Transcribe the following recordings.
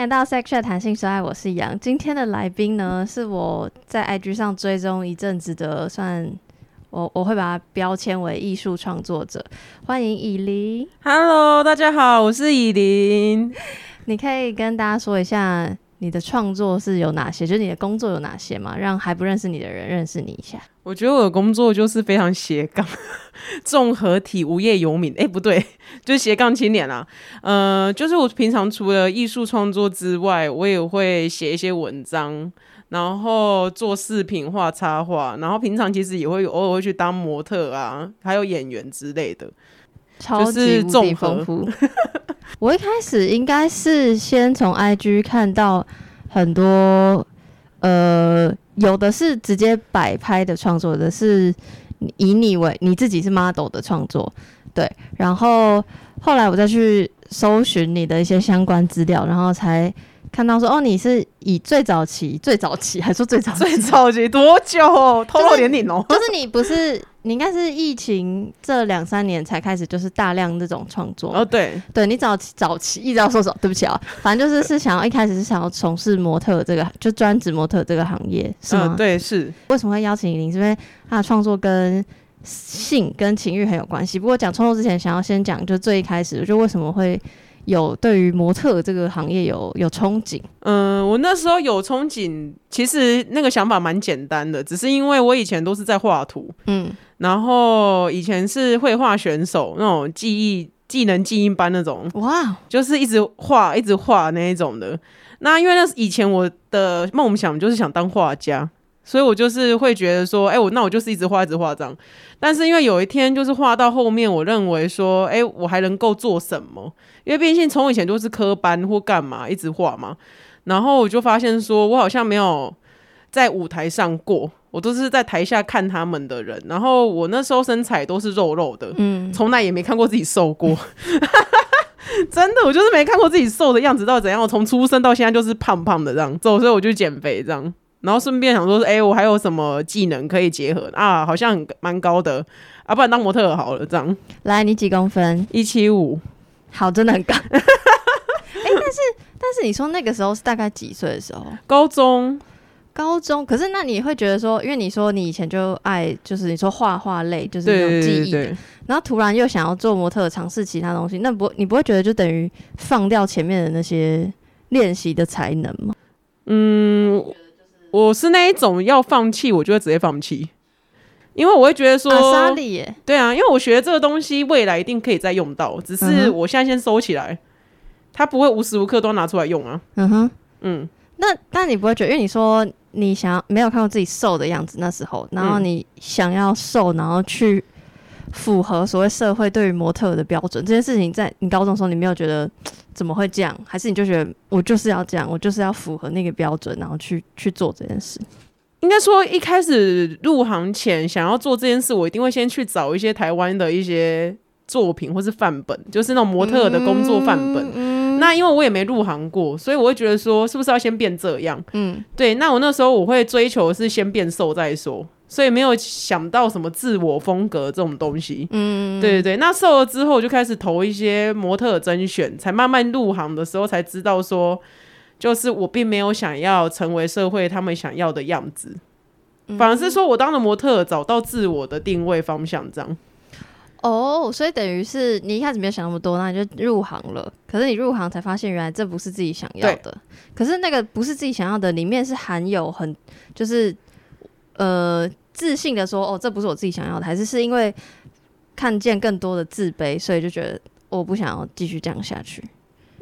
迎来到 Section 弹性说爱，我是杨。今天的来宾呢，是我在 IG 上追踪一阵子的，算我我会把它标签为艺术创作者。欢迎以琳，Hello，大家好，我是以琳。你可以跟大家说一下你的创作是有哪些，就是你的工作有哪些嘛，让还不认识你的人认识你一下。我觉得我的工作就是非常斜杠，综合体无业游民。哎、不对，就是斜杠青年啦。呃，就是我平常除了艺术创作之外，我也会写一些文章，然后做视频、画插画，然后平常其实也会偶尔会去当模特啊，还有演员之类的。超级丰富。我一开始应该是先从 IG 看到很多，呃，有的是直接摆拍的创作，有的是以你为你自己是 model 的创作，对。然后后来我再去搜寻你的一些相关资料，然后才看到说，哦，你是以最早期、最早期还说最早期最早期多久？透露年龄哦、就是你不是你应该是疫情这两三年才开始，就是大量这种创作。哦，对，对你早期早期一直要说什么？对不起啊，反正就是是想要一开始是想要从事模特这个，就专职模特这个行业是吗？嗯，对，是。为什么会邀请您？是因为他的创作跟性跟情欲很有关系。不过讲创作之前，想要先讲就最一开始，就为什么会有对于模特这个行业有有憧憬？嗯，我那时候有憧憬，其实那个想法蛮简单的，只是因为我以前都是在画图，嗯，然后以前是绘画选手，那种技艺技能精英班那种，哇，就是一直画一直画那一种的。那因为那是以前我的梦想就是想当画家，所以我就是会觉得说，哎、我那我就是一直画一直画这样。但是因为有一天就是画到后面，我认为说，哎、我还能够做什么？因为毕竟从以前都是科班或干嘛一直画嘛，然后我就发现说我好像没有在舞台上过，我都是在台下看他们的人。然后我那时候身材都是肉肉的，嗯，从来也没看过自己瘦过。真的，我就是没看过自己瘦的样子到底怎样。我从出生到现在就是胖胖的这样，所以我就减肥这样。然后顺便想说，哎、我还有什么技能可以结合啊？好像很蛮高的啊，不然当模特好了。这样来，你几公分？一七五，好，真的很高。哎、但是但是你说那个时候是大概几岁的时候？高中高中，可是那你会觉得说，因为你说你以前就爱，就是你说画画类，就是那种对记忆的，对对，然后突然又想要做模特，尝试其他东西，那不你不会觉得就等于放掉前面的那些练习的才能吗？嗯，我是那一种要放弃，我就会直接放弃，因为我会觉得说，对啊，因为我学这个东西未来一定可以再用到，只嗯是我现在先收起来，它不会无时无刻都拿出来用啊。嗯哼，嗯，那但你不会觉得，因为你说你想要没有看过自己瘦的样子那时候，然后嗯你想要瘦，然后去符合所谓社会对于模特的标准这件事情，在你高中的时候，你没有觉得怎么会这样，还是你就觉得我就是要这样，我就是要符合那个标准，然后去 去做这件事？应该说一开始入行前想要做这件事，我一定会先去找一些台湾的一些作品或是范本，就是那种模特的工作范本。嗯那因为我也没入行过，所以我会觉得说，是不是要先变这样？嗯对，那我那时候我会追求的是先变瘦再说，所以没有想到什么自我风格这种东西。嗯，对对对，那瘦了之后我就开始投一些模特甄选，才慢慢入行的时候才知道说，就是我并没有想要成为社会他们想要的样子，反而是说我当了模特找到自我的定位方向，这样。哦，所以等于是你一开始没有想那么多，那你就入行了。可是你入行才发现，原来这不是自己想要的。可是那个不是自己想要的，里面是含有很就是呃自信的说，哦，这不是我自己想要的，还是是因为看见更多的自卑，所以就觉得我不想要继续这样下去。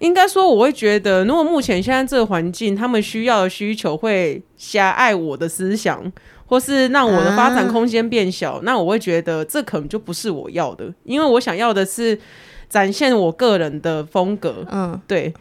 应该说，我会觉得，如果目前现在这个环境，他们需要的需求会狭隘我的思想，或是让我的发展空间变小，那我会觉得这可能就不是我要的，因为我想要的是展现我个人的风格，嗯，对，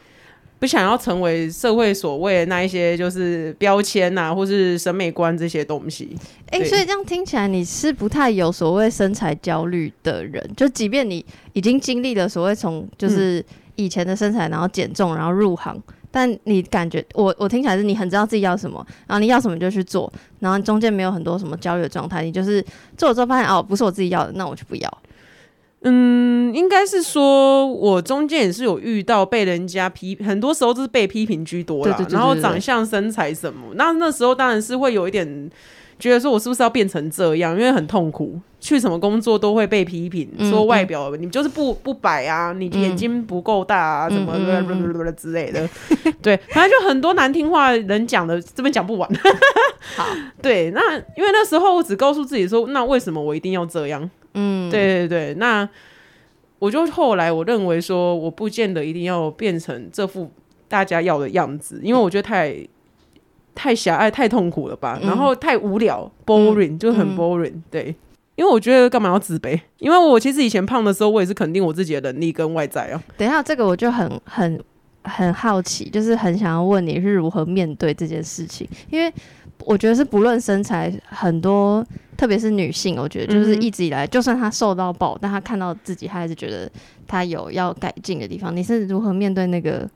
不想要成为社会所谓的那一些就是标签呐、或是审美观这些东西。诶，对所以这样听起来你是不太有所谓身材焦虑的人，就即便你已经经历了所谓从就是以前的身材，然后减重，然后入行，但你感觉我我听起来是你很知道自己要什么，然后你要什么就去做，然后中间没有很多什么焦虑的状态，你就是做了之后发现哦不是我自己要的，那我就不要。嗯，应该是说，我中间也是有遇到被人家批，很多时候都是被批评居多啦。对对对对然后长相、身材什么，那那时候当然是会有一点觉得说，我是不是要变成这样？因为很痛苦，去什么工作都会被批评，嗯说外表你就是不不白啊，你眼睛不够大啊，嗯什么之类的。对，反正就很多难听话，能讲的这边讲不完。好，对，那因为那时候我只告诉自己说，那为什么我一定要这样？嗯，对对对，那我就后来我认为说，我不见得一定要变成这副大家要的样子，因为我觉得太太狭隘、太痛苦了吧，嗯然后太无聊，boring、就很嗯 boring、对，因为我觉得干嘛要自卑？因为我其实以前胖的时候，我也是肯定我自己的能力跟外在啊。等一下，这个我就很很很好奇，就是很想要问你是如何面对这件事情，因为我觉得是不论身材，很多特别是女性，我觉得就是一直以来，就算她瘦到爆，但她看到自己，她还是觉得她有要改进的地方。你是如何面对那个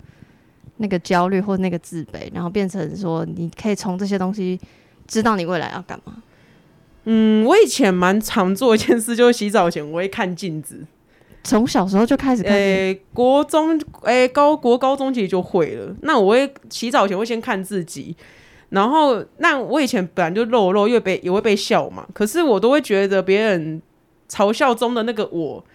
那个焦虑或那个自卑，然后变成说你可以从这些东西知道你未来要干嘛？嗯，我以前蛮常做一件事，就是洗澡前我会看镜子。从小时候就开始看诶、国中诶、高国高中其实就会了。那我会洗澡前会先看自己，然后那我以前本来就肉肉，因为被也会被笑嘛。可是我都会觉得别人嘲笑中的那个我，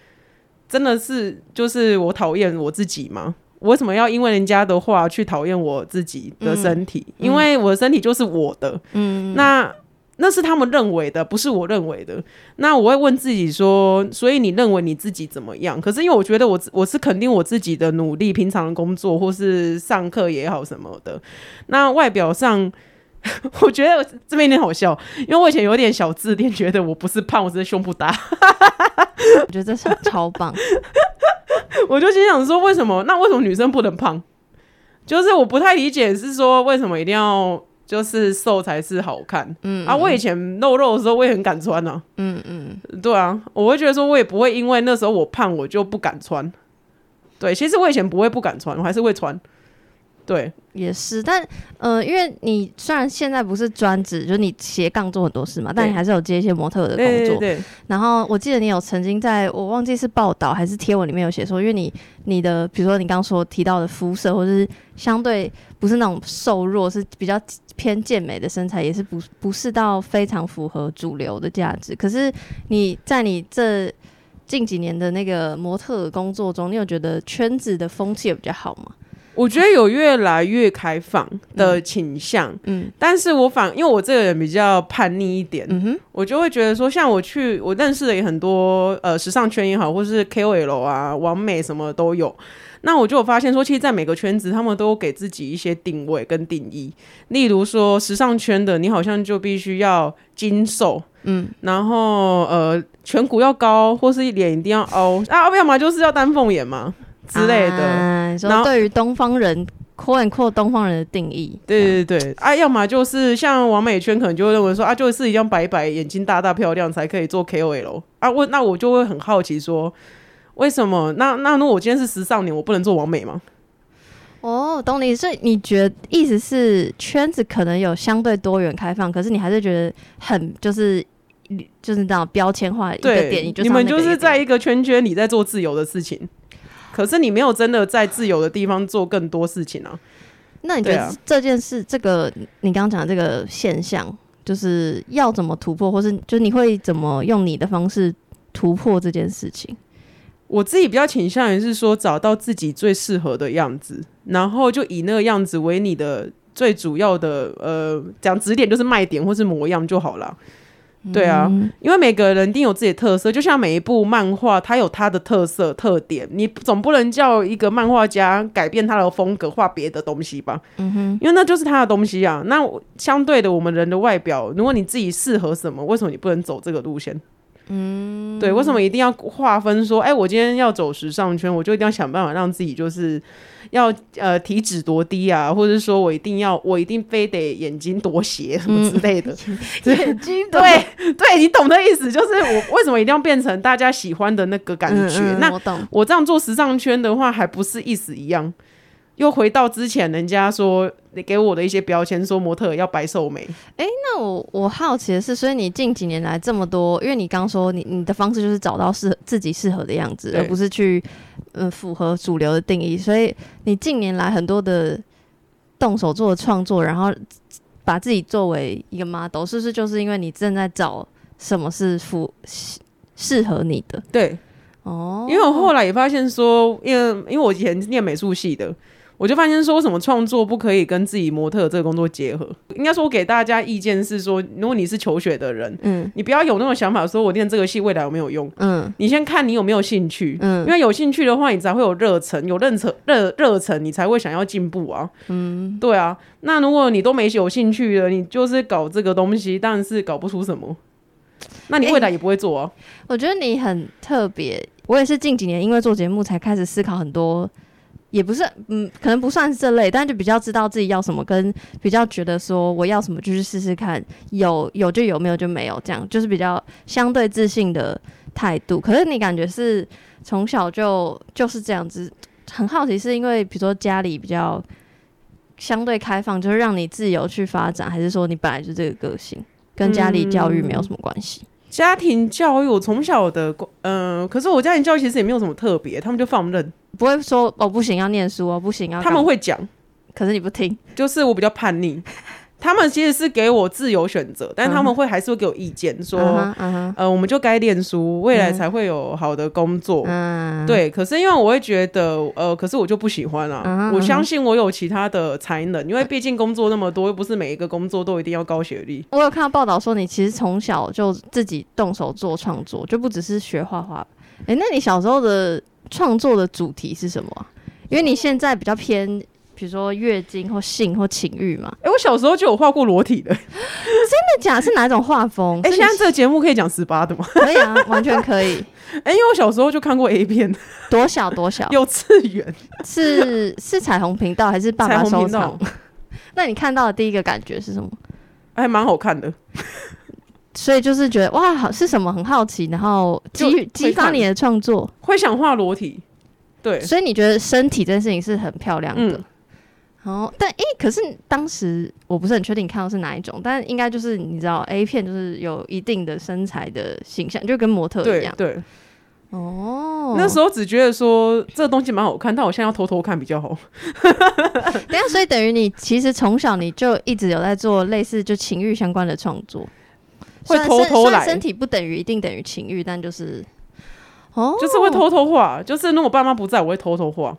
真的是就是我讨厌我自己吗？我为什么要因为人家的话去讨厌我自己的身体？嗯因为我的身体就是我的，嗯，那那是他们认为的，不是我认为的。那我会问自己说，所以你认为你自己怎么样？可是因为我觉得我我是肯定我自己的努力，平常的工作或是上课也好什么的。那外表上，我觉得这边有点好笑，因为我以前有点小自恋，觉得我不是胖，我只是胸部大。我觉得这超超棒。我就心想说，为什么？那为什么女生不能胖？就是我不太理解，是说为什么一定要就是瘦才是好看？嗯啊，我以前露肉的时候，我也很敢穿啊。嗯嗯，对啊，我会觉得说，我也不会因为那时候我胖，我就不敢穿。对，其实我以前不会不敢穿，我还是会穿。对，也是，但呃，因为你虽然现在不是专职，就是你斜杠做很多事嘛，但你还是有接一些模特的工作。对对对，然后我记得你有曾经在我忘记是报道还是贴文里面有写说，因为你你的比如说你刚刚说提到的肤色，或者是相对不是那种瘦弱，是比较偏健美的身材，也是不不是到非常符合主流的价值。可是你在你这近几年的那个模特儿工作中，你有觉得圈子的风气有比较好吗？我觉得有越来越开放的倾向，嗯。但是我反因为我这个人比较叛逆一点，嗯哼，我就会觉得说，像我去我认识的也很多呃时尚圈也好，或是 KOL 啊、完美什么都有。那我就有发现说，其实，在每个圈子，他们都有给自己一些定位跟定义。例如说，时尚圈的你好像就必须要精瘦，嗯，然后呃颧骨要高，或是脸一定要凹。啊，要么就是要丹凤眼嘛之类的。啊、然后对于东方人 “quote and quote” 东方人的定义，对对对，啊，要么就是像王美圈可能就会认为说啊，就是一定要白白、眼睛大大、漂亮才可以做 KOL 啊。我那我就会很好奇说，为什么？那那如果我今天是时尚年，我不能做王美吗？哦，懂你，所以你觉得意思是圈子可能有相对多元开放，可是你还是觉得很就是就是那种标签化一个，点，你们就是在一个圈圈里在做自由的事情，可是你没有真的在自由的地方做更多事情啊。那你觉得这件事，这个你刚刚讲的这个现象，就是要怎么突破，或是就是你会怎么用你的方式突破这件事情？我自己比较倾向于是说，找到自己最适合的样子，然后就以那个样子为你的最主要的呃，讲指点就是卖点或是模样就好了。对啊，嗯因为每个人一定有自己的特色，就像每一部漫画，它有它的特色特点，你总不能叫一个漫画家改变他的风格画别的东西吧？嗯哼，因为那就是他的东西啊。那相对的，我们人的外表，如果你自己适合什么，为什么你不能走这个路线？嗯，对，为什么一定要划分说，哎、我今天要走时尚圈，我就一定要想办法让自己就是要呃体脂多低啊，或者是说我一定要我一定非得眼睛多斜什么之类的。眼睛对对，你懂的意思，就是我为什么一定要变成大家喜欢的那个感觉？嗯嗯那我这样做时尚圈的话，还不是意思一样？又回到之前人家说你给我的一些标签，说模特要白瘦美。哎那我我好奇的是，所以你近几年来这么多，因为你刚说你你的方式就是找到适合自己适合的样子，而不是去嗯符合主流的定义。所以你近年来很多的动手做的创作，然后把自己作为一个 model，是不是就是因为你正在找什么是符适适合你的？对，哦，因为我后来也发现说，因为因为我以前是念美术系的，我就发现说，什么创作不可以跟自己模特这个工作结合？应该说，我给大家意见是说，如果你是求学的人，嗯你不要有那种想法，说我念这个戏未来有没有用。嗯你先看你有没有兴趣，嗯因为有兴趣的话，你才会有热忱，有热忱热热忱，你才会想要进步啊。嗯，对啊，那如果你都没有兴趣了，你就是搞这个东西，但是搞不出什么。那你未来也不会做啊。我觉得你很特别，我也是近几年因为做节目才开始思考很多，也不是嗯，可能不算是这类，但就比较知道自己要什么，跟比较觉得说我要什么就去试试看，有有就有，没有就没有，这样就是比较相对自信的态度。可是你感觉是从小就就是这样子，很好奇是因为比如说家里比较相对开放，就是让你自由去发展，还是说你本来就这个个性？跟家里教育没有什么关系。家庭教育，我从小的，嗯、可是我家庭教育其实也没有什么特别，他们就放任，不会说哦不行要念书哦不行要，他们会讲，可是你不听，就是我比较叛逆，他们其实是给我自由选择，但他们会还是会给我意见，说，呃，我们就该念书，未来才会有好的工作。嗯，对，可是因为我会觉得，呃，可是我就不喜欢啊。嗯哼我相信我有其他的才能，因为毕竟工作那么多，又不是每一个工作都一定要高学历。我有看到报道说你其实从小就自己动手做创作，就不只是学画画。诶，那你小时候的创作的主题是什么啊、因为你现在比较偏，比如说月经或性或情欲嘛，哎、我小时候就有画过裸体的。真的假是哪一种画风？哎、现在这个节目可以讲十八的吗？可以啊，完全可以。哎、因为我小时候就看过 A 片，多小多小？幼稚园。是是彩虹频道还是爸爸收藏？那你看到的第一个感觉是什么？还蛮好看的。所以就是觉得哇，好是什么很好奇，然后激激发你的创作。会想画裸体，对，所以你觉得身体这件事情是很漂亮的。嗯哦，但诶、可是当时我不是很确定你看到是哪一种，但应该就是你知道 A 片就是有一定的身材的形象，就跟模特一样。对对。哦，那时候只觉得说这个东西蛮好看，但我现在要偷偷看比较好。等下，所以等于你其实从小你就一直有在做类似就情欲相关的创作，会偷偷来身体不等于一定等于情欲，但就是哦，就是会偷偷画，就是如果爸妈不在，我会偷偷画。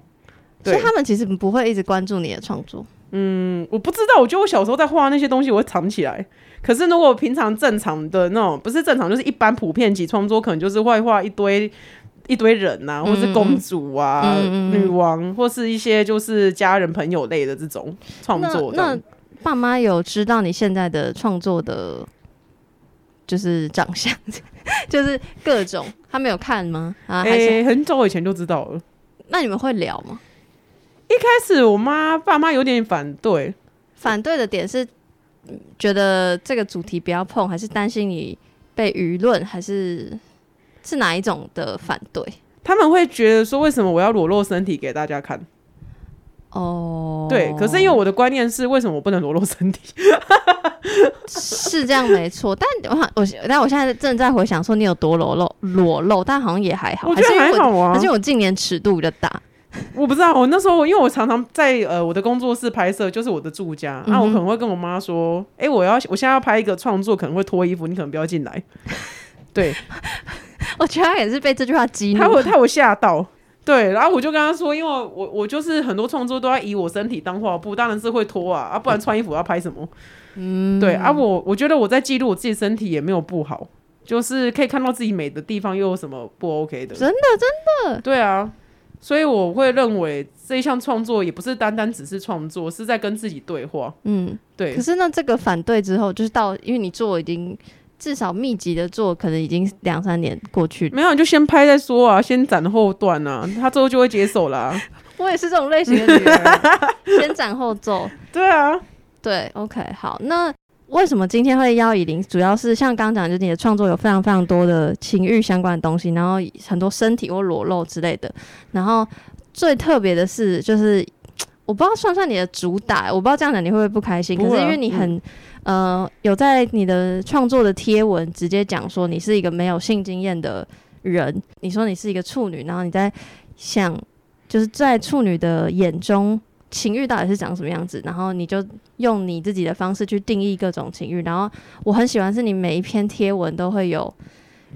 对所以，他们其实不会一直关注你的创作。嗯，我不知道，我觉得我小时候在画那些东西，我会藏起来。可是如果平常正常的那种，不是正常，就是一般普遍级创作，可能就是会画一堆一堆人呐、或是公主啊、嗯嗯嗯女王，或是一些就是家人朋友类的这种创作那那。爸妈有知道你现在的创作的，就是长相，就是各种，他们有看吗？啊，还是、诶、很早以前就知道了。那你们会聊吗？一开始我妈爸妈有点反对，反对的点是嗯觉得这个主题不要碰，还是担心你被舆论，还是是哪一种的反对？他们会觉得说为什么我要裸露身体给大家看？哦，对，可是因为我的观念是为什么我不能裸露身体？是这样没错，但我我但我现在正在回想说你有多裸露裸露，但好像也还好，我觉得还是还好啊而且我近年尺度比较大，我不知道，我那时候因为我常常在呃我的工作室拍摄，就是我的住家，那、我可能会跟我妈说，哎、我要我现在要拍一个创作，可能会脱衣服，你可能不要进来。对，我觉得他也是被这句话激怒他。会他会吓到。对，然后我就跟他说，因为我我就是很多创作都要以我身体当画布，当然是会脱啊，啊，不然穿衣服要拍什么？嗯，对啊，我我觉得我在记录我自己身体也没有不好，就是可以看到自己美的地方，又有什么不 OK 的？真的真的，对啊，所以我会认为这一项创作也不是单单只是创作，是在跟自己对话。嗯。对可，是呢，这个反对之后，就是到因为你做已经至少密集的做，可能已经两三年过去。没有你就先拍再说啊，先斩后断啊，他之后就会接受啦。我也是这种类型的女儿，先斩后奏。对啊，对，OK，好，那为什么今天会邀以琳？主要是像刚刚讲，就是你的创作有非常非常多的情欲相关的东西，然后很多身体或裸露之类的。然后最特别的是，就是我不知道算不算你的主打，我不知道这样讲你会不会不开心。可是因为你很、呃有在你的创作的贴文直接讲说你是一个没有性经验的人，你说你是一个处女，然后你在想就是在处女的眼中。情欲到底是长什么样子？然后你就用你自己的方式去定义各种情欲。然后我很喜欢是你每一篇贴文都会有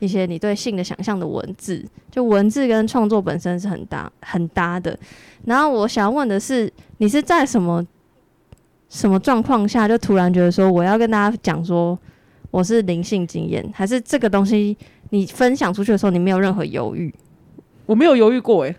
一些你对性的想象的文字，就文字跟创作本身是很搭很搭的。然后我想问的是，你是在什么什么状况下就突然觉得说我要跟大家讲说我是灵性经验，还是这个东西你分享出去的时候你没有任何犹豫？我没有犹豫过哎、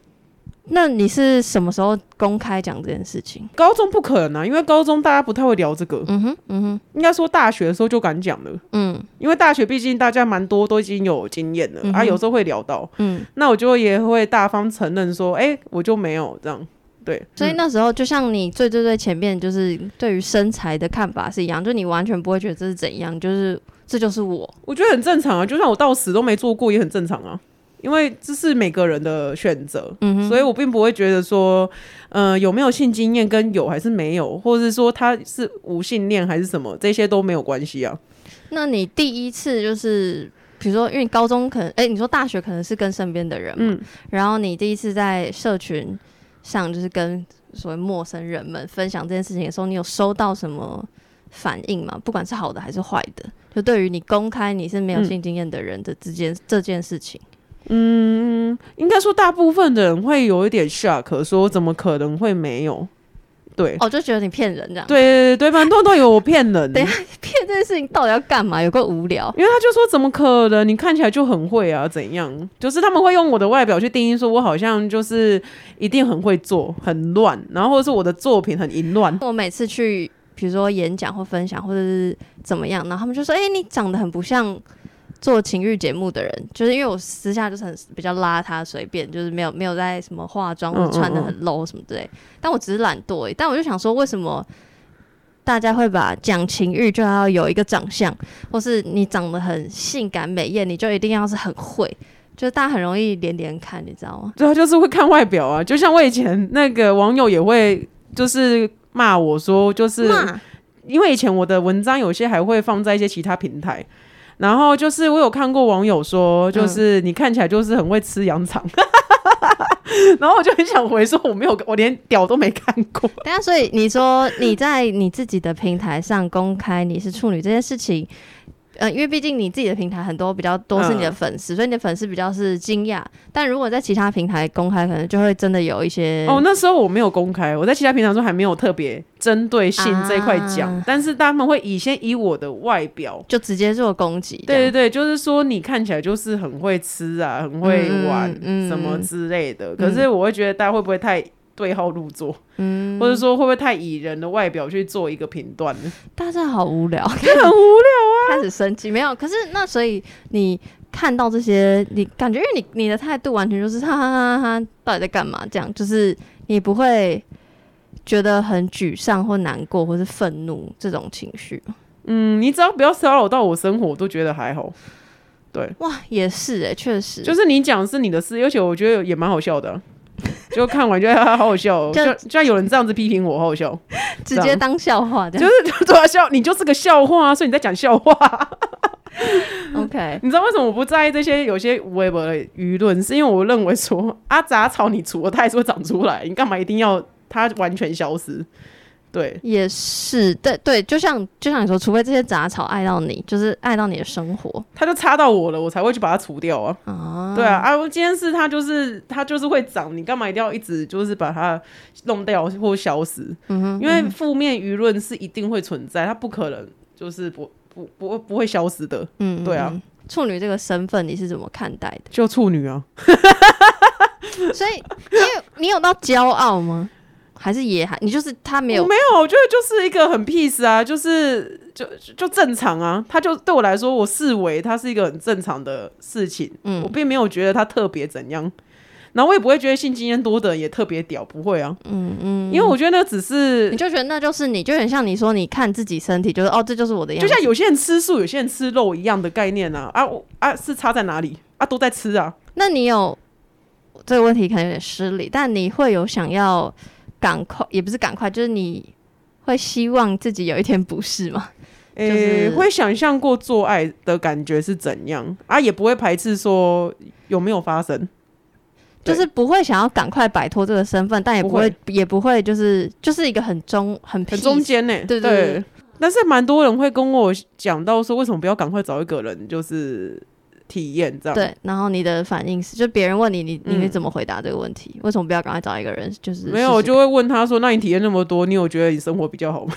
那你是什么时候公开讲这件事情？高中不可能啊，因为高中大家不太会聊这个，嗯哼，嗯哼，应该说大学的时候就敢讲了。嗯因为大学毕竟大家蛮多都已经有经验了、啊，有时候会聊到，嗯。那我就也会大方承认说，哎、我就没有这样。对，嗯所以那时候就像你最最最前面就是对于身材的看法是一样，就你完全不会觉得这是怎样，就是这就是我。我觉得很正常啊，就算我到死都没做过也很正常啊，因为这是每个人的选择，嗯哼，所以我并不会觉得说，呃，有没有性经验跟有还是没有，或者是说他是无性恋还是什么，这些都没有关系啊。那你第一次就是，比如说，因为高中可能，哎、你说大学可能是跟身边的人嘛，嗯，然后你第一次在社群上就是跟所谓陌生人们分享这件事情的时候，你有收到什么反应吗？不管是好的还是坏的，就对于你公开你是没有嗯性经验的人的之间、这件事情，应该说大部分的人会有一点 shock，说怎么可能会没有？对。哦，就觉得你骗人这样。对对对，蛮多人都以为我骗人，等下骗这件事情到底要干嘛？有够无聊。因为他就说怎么可能？你看起来就很会啊，怎样？就是他们会用我的外表去定义，说我好像就是一定很会做，很乱，然后或者是我的作品很淫乱。我每次去，比如说演讲或分享，或者是怎么样，然后他们就说：“哎、你长得很不像做情欲节目的人。”就是因为我私下就是很比较邋遢、随便，就是没有没有在什么化妆或者穿的很 low 什么之类。但我只是懒惰。但我就想说，为什么大家会把讲情欲就要有一个长相，或是你长得很性感美艳，你就一定要是很会？就是大家很容易连连看，你知道吗？对啊，就是会看外表啊，就像我以前那个网友也会就是骂我说，就是因为以前我的文章有些还会放在一些其他平台。然后就是我有看过网友说，就是你看起来就是很会吃羊肠，然后我就很想回说我没有，我连屌都没看过。对啊，所以你说你在你自己的平台上公开你是处女这件事情，呃，因为毕竟你自己的平台很多比较多是你的嗯粉丝，所以你的粉丝比较是惊讶。但如果在其他平台公开，可能就会真的有一些哦，那时候我没有公开，我在其他平台上还没有特别针对性这一块讲，啊但是他们会以先以我的外表。就直接做攻击。对对对，就是说你看起来就是很会吃啊，很会玩、嗯嗯什么之类的。可是我会觉得大家会不会太对号入座，嗯，或者说会不会太以人的外表去做一个评断呢？大家好无聊，很无聊啊。开始生气没有？可是那所以你看到这些，你感觉因为你你的态度完全就是哈哈哈哈，到底在干嘛？这样就是你不会觉得很沮丧或难过或是愤怒这种情绪嗯，你只要不要骚扰到我生活，我都觉得还好。对，哇，也是哎、确实，就是你讲是你的事，而且我觉得也蛮好笑的啊、就看完觉得好好笑、哦，就就居然有人这样子批评我，好好笑。直接当笑话这就。是就对啊，笑，你就是个笑话啊，所以你在讲笑话。OK，你知道为什么我不在意这些有些微博的舆论？是因为我认为说啊，杂草你除了它还是会长出来，你干嘛一定要它完全消失？对，也是，对对，就像就像你说，除非这些杂草爱到你，就是爱到你的生活它就插到我了，我才会去把它除掉啊。啊。对啊，啊，今天是它就是它就是会长，你干嘛一定要一直就是把它弄掉或消失？嗯哼，因为负面舆论是一定会存在，它不可能就是不不不会不会消失的。嗯，对啊嗯，处女这个身份你是怎么看待的？就处女啊，所以，你有你有到骄傲吗？还是也还你就是他没有没有，我觉得就是一个很 peace 啊，就是就就就正常啊。他就对我来说，我视为他是一个很正常的事情，嗯。我并没有觉得他特别怎样。然后我也不会觉得性经验多的也特别屌，不会啊，嗯嗯，因为我觉得那只是你就觉得那就是你，就很像你说你看自己身体，就是哦，这就是我的样子，就像有些人吃素，有些人吃肉一样的概念啊。啊我啊是差在哪里？啊？都在吃啊，那你有这个问题可能有点失礼，但你会有想要赶快，也不是赶快，就是你会希望自己有一天不是吗？诶、就是会想象过做爱的感觉是怎样？啊，也不会排斥说有没有发生。就是不会想要赶快摆脱这个身份，但也不不会，也不会，就是就是一个很中很很中间呢、对对。对。但是蛮多人会跟我讲到说，为什么不要赶快找一个人，就是体验这样。对，然后你的反应是，就别人问你，你你怎么回答这个问题？为什么不要赶快找一个人？就是没有，我就会问他说：“那你体验那么多，你有觉得你生活比较好吗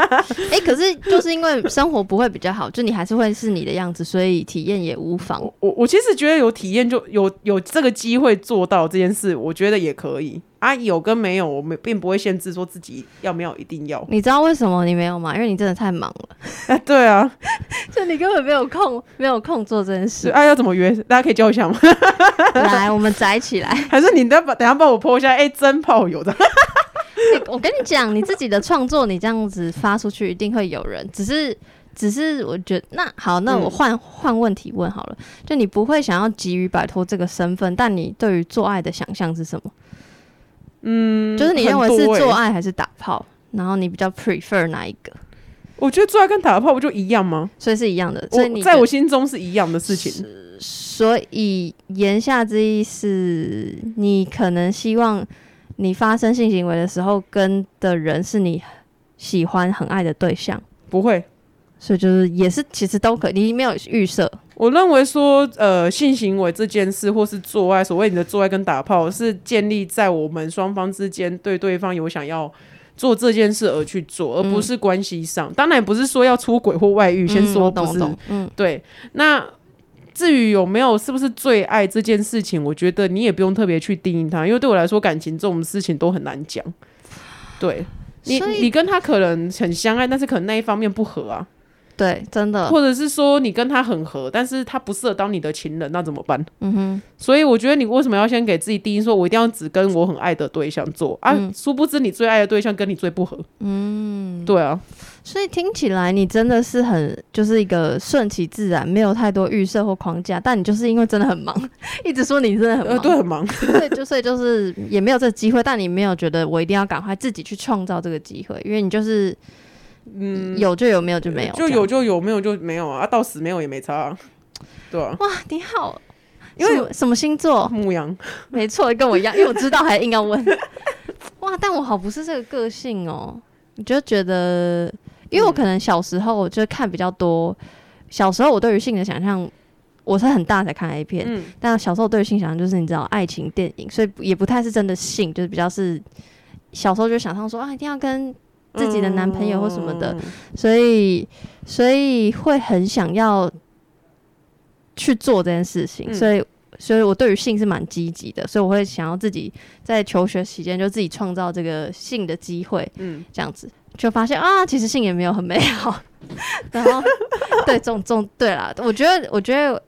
哎、可是就是因为生活不会比较好，就你还是会是你的样子，所以体验也无？”妨。我我我其实觉得有体验就有有这个机会做到这件事，我觉得也可以啊。有跟没有，我们并不会限制说自己要没有一定要。你知道为什么你没有吗？因为你真的太忙了，哎，对啊，就你根本没有空，没有空做这件事。哎啊，要怎么约？大家可以教一下吗？来，我们宅起来。还是你等下等下帮我 po 一下？哎、真炮友的。欸我跟你讲，你自己的创作，你这样子发出去，一定会有人。只是，只是我觉得，那好，那嗯我换换、问题问好了。就你不会想要急于摆脱这个身份，但你对于做爱的想象是什么？嗯，就是你认为是做爱还是打炮？然后你比较 prefer 哪一个？我觉得做爱跟打炮不就一样吗？所以是一样的。所以你我在我心中是一样的事情。所以言下之意是你可能希望你发生性行为的时候跟的人是你喜欢很爱的对象，不会，所以就是也是其实都可以，你没有预设，我认为说，呃，性行为这件事，或是做爱，所谓你的做爱跟打炮，是建立在我们双方之间对对方有想要做这件事而去做，而不是关系上。当然，不是说要出轨或外遇，先嗯说不是。嗯，对，那至于有没有是不是最爱这件事情，我觉得你也不用特别去定义它，因为对我来说，感情这种事情都很难讲。对你，你跟他可能很相爱，但是可能那一方面不合啊，对，真的，或者是说你跟他很合，但是他不适合当你的情人，那怎么办？嗯哼，所以我觉得你为什么要先给自己定义，说我一定要只跟我很爱的对象做啊？嗯殊不知你最爱的对象跟你最不合。嗯，对啊，所以听起来你真的是很就是一个顺其自然，没有太多预设或框架，但你就是因为真的很忙，一直说你真的很呃，忙，对，很忙。所以就所以就是也没有这个机会，但你没有觉得我一定要赶快自己去创造这个机会，因为你就是嗯。有就有，没有就没有，就有就有，没有就没有啊，啊到死没有也没差、啊，对啊，哇，你好，因为什么星座？牧羊，没错，跟我一样，因为我知道还硬要问。哇，但我好不是这个个性哦，你就觉得，因为我可能小时候我就看比较多，小时候我对于性的想象。我是很大才看 A 片，嗯。但小时候对于性想象就是你知道爱情电影，所以也不太是真的性，就是比较是小时候就想象说啊一定要跟自己的男朋友或什么的，嗯所以所以会很想要去做这件事情，嗯。所以所以我对于性是蛮积极的，所以我会想要自己在求学期间就自己创造这个性的机会，嗯，这样子就发现啊，其实性也没有很美好，然后 对总总对啦，我觉得我觉得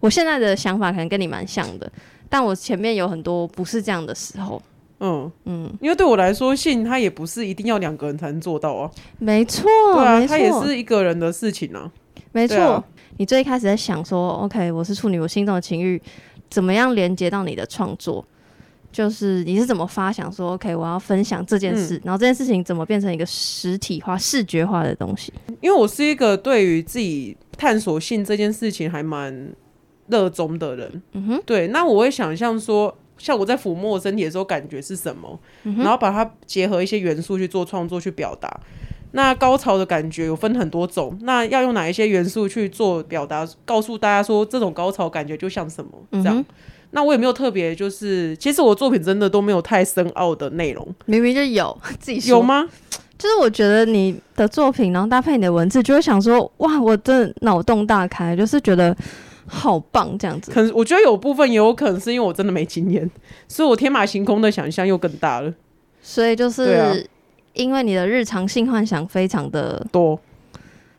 我现在的想法可能跟你蛮像的，但我前面有很多不是这样的时候，嗯，嗯，因为对我来说，性它也不是一定要两个人才能做到啊，没错，对啊，没它也错是一个人的事情啊，没错，啊。你最一开始在想说，OK，我是处女，我心中的情欲怎么样连接到你的创作？就是你是怎么发想说，OK，我要分享这件嗯事，然后这件事情怎么变成一个实体化、视觉化的东西？因为我是一个对于自己探索性这件事情还蛮热衷的人，嗯哼，对，那我会想象说，像我在抚摸我身体的时候，感觉是什么，嗯然后把它结合一些元素去做创作、去表达。那高潮的感觉有分很多种，那要用哪一些元素去做表达？告诉大家说这种高潮感觉就像什么这样。那我也没有特别，就是其实我作品真的都没有太深奥的内容，明明就有自己有？吗？就是我觉得你的作品，然后搭配你的文字，就会想说，哇，我真的脑洞大开，就是觉得好棒这样子。可能我觉得有部分也有可能是因为我真的没经验，所以我天马行空的想象又更大了。所以就是因为你的日常性幻想非常的多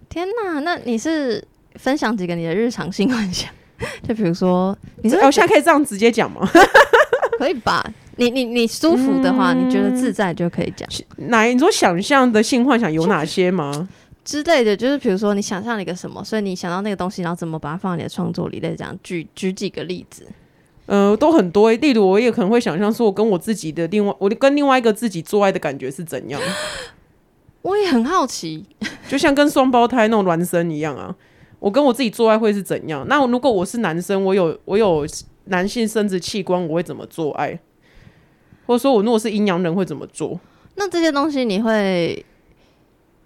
天哪，那你是分享几个你的日常性幻想？就比如说，你是哦，现在可以这样直接讲吗？可以吧？你你你舒服的话，嗯你觉得自在就可以讲哪你说想象的性幻想有哪些吗？之类的。就是比如说，你想象了一个什么，所以你想到那个东西，然后怎么把它放在你的创作里，类这样举举几个例子。呃，都很多、例如，我也可能会想象说，我跟我自己的另外，我跟另外一个自己做爱的感觉是怎样，我也很好奇，就像跟双胞胎那种孪生一样啊。我跟我自己做爱会是怎样？那如果我是男生，我有我有男性生殖器官，我会怎么做爱？或者说我如果是阴阳人会怎么做？那这些东西你会？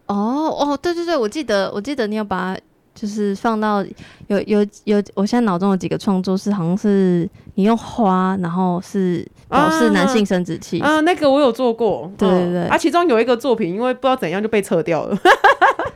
哦哦，对对对，我记得我记得你有把它就是放到有有有，我现在脑中有几个创作是好像是你用花，然后是表示男性生殖器啊，那个我有做过，对对对，啊，其中有一个作品，因为不知道怎样就被撤掉了。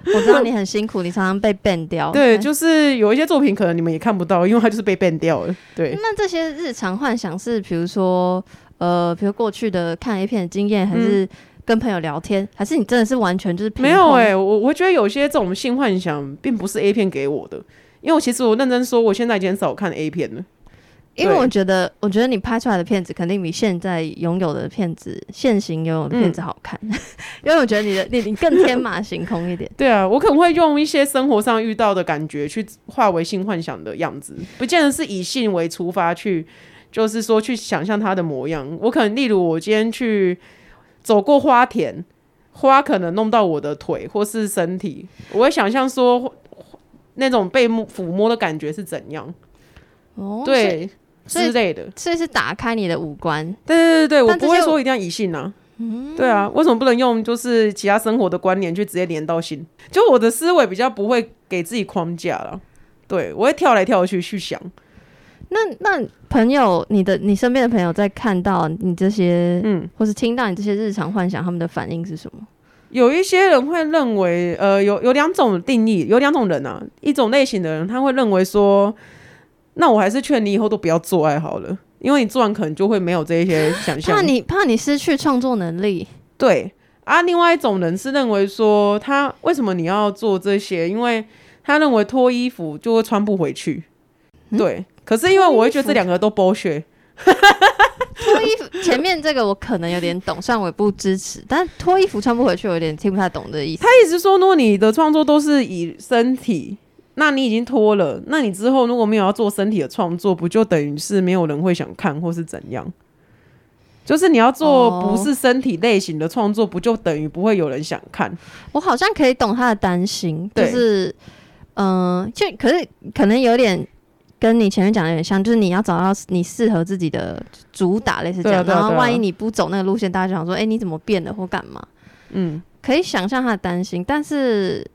我知道你很辛苦，你常常被 ban 掉。对，就是有一些作品可能你们也看不到，因为它就是被 ban 掉了。对，那这些日常幻想是，比如说呃，比如过去的看 A 片的经验，还是？跟朋友聊天，还是你真的是完全就是没有哎？我我觉得有些这种性幻想，并不是 A 片给我的，因为我其实我认真说，我现在已经很少看 A 片了。因为我觉得，我觉得你拍出来的片子肯定比现在拥有的片子、现行拥有的片子好看，因为我觉得你的你你更天马行空一点。对啊，我可能会用一些生活上遇到的感觉去化为性幻想的样子，不见得是以性为出发去，就是说去想象它的模样。我可能例如我今天去。走过花田，花可能弄到我的腿或是身体，我会想象说那种被抚摸的感觉是怎样，哦，对之类的，所以是打开你的五官。对对对对，我不会说一定要以性啊，对啊，为什么不能用就是其他生活的观念去直接连到性？就我的思维比较不会给自己框架了，对我会跳来跳去去想。那那朋友，你的你身边的朋友在看到你这些，嗯，或是听到你这些日常幻想，他们的反应是什么？有一些人会认为，呃，有有两种定义，有两种人啊，一种类型的人，他会认为说，那我还是劝你以后都不要做爱好了，因为你做完可能就会没有这一些想象，怕你怕你失去创作能力。对啊，另外一种人是认为说，他为什么你要做这些？因为他认为脱衣服就会穿不回去。对。可是因为我会觉得这两个都剥削。脱衣服前面这个我可能有点懂，虽然我也不支持，但脱衣服穿不回去，我有点听不太懂的意思。他意思说，如果你的创作都是以身体，那你已经脱了，那你之后如果没有要做身体的创作，不就等于是没有人会想看，或是怎样？就是你要做不是身体类型的创作，不就等于不会有人想看？我好像可以懂他的担心，就是嗯，就可是可能有点。跟你前面讲的有点像，就是你要找到你适合自己的主打，类似这样。然后万一你不走那个路线，大家就想说：“哎，你怎么变了或干嘛？”嗯，可以想象他的担心，但是，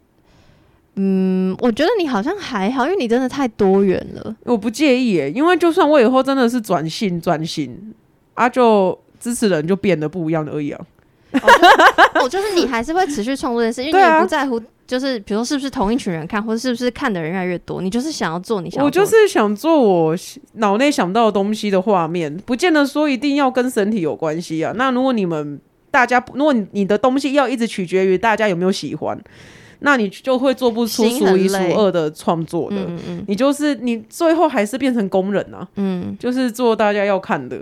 嗯，我觉得你好像还好，因为你真的太多元了。我不介意耶，因为就算我以后真的是转性转型，啊，就支持人就变得不一样的而已啊。我就是你还是会持续创作这件事，因为你不在乎。就是比如说，是不是同一群人看，或者是不是看的人越来越多？你就是想要做你想，我就是想做我脑内想到的东西的画面，不见得说一定要跟身体有关系啊。那如果你们大家，如果你的东西要一直取决于大家有没有喜欢，那你就会做不出数一数二的创作的。嗯嗯，你就是你最后还是变成工人啊。嗯，就是做大家要看的。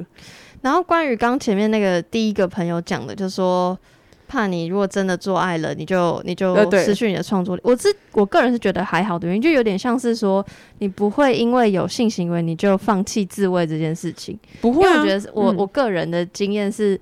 然后关于刚前面那个第一个朋友讲的，就是说。怕你如果真的做爱了，你就你就失去你的创作力。我是我个人是觉得还好的原因，就有点像是说，你不会因为有性行为你就放弃自慰这件事情。不会，我觉得我我个人的经验是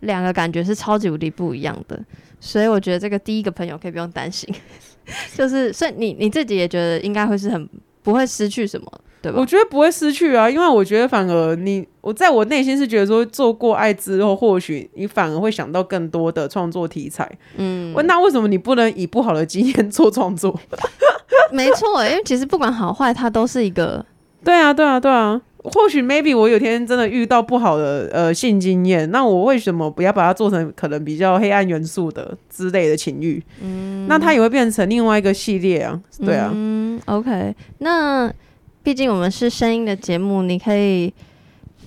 两个感觉是超级无敌不一样的，所以我觉得这个第一个朋友可以不用担心，就是所以你你自己也觉得应该会是很不会失去什么。对吧我觉得不会失去啊，因为我觉得反而你，我在我内心是觉得说，做过爱之后，或许你反而会想到更多的创作题材。嗯，那为什么你不能以不好的经验做创作？没错，因为其实不管好坏，它都是一个。对啊，对啊，对啊。或许 maybe 我有天真的遇到不好的呃性经验，那我为什么不要把它做成可能比较黑暗元素的之类的情欲？嗯，那它也会变成另外一个系列啊。对啊。嗯，OK，那。毕竟我们是声音的节目，你可以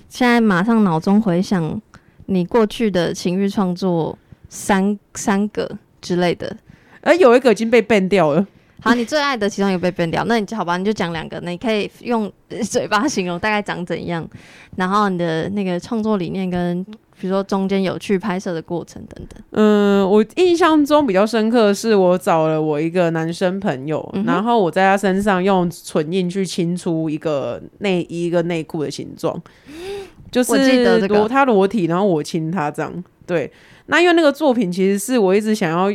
现在马上脑中回想你过去的情欲创作三三个之类的，而有一个已经被 ban 掉了。好，你最爱的其中一个被 ban 掉，那你就好吧，你就讲两个，你可以用嘴巴形容大概长怎样，然后你的那个创作理念跟比如说中间有去拍摄的过程等等。嗯，我印象中比较深刻的是，我找了我一个男生朋友，嗯然后我在他身上用唇印去亲出一个内衣、一个内裤的形状，就是裸他裸体，然后我亲他这样。对，那因为那个作品其实是我一直想要，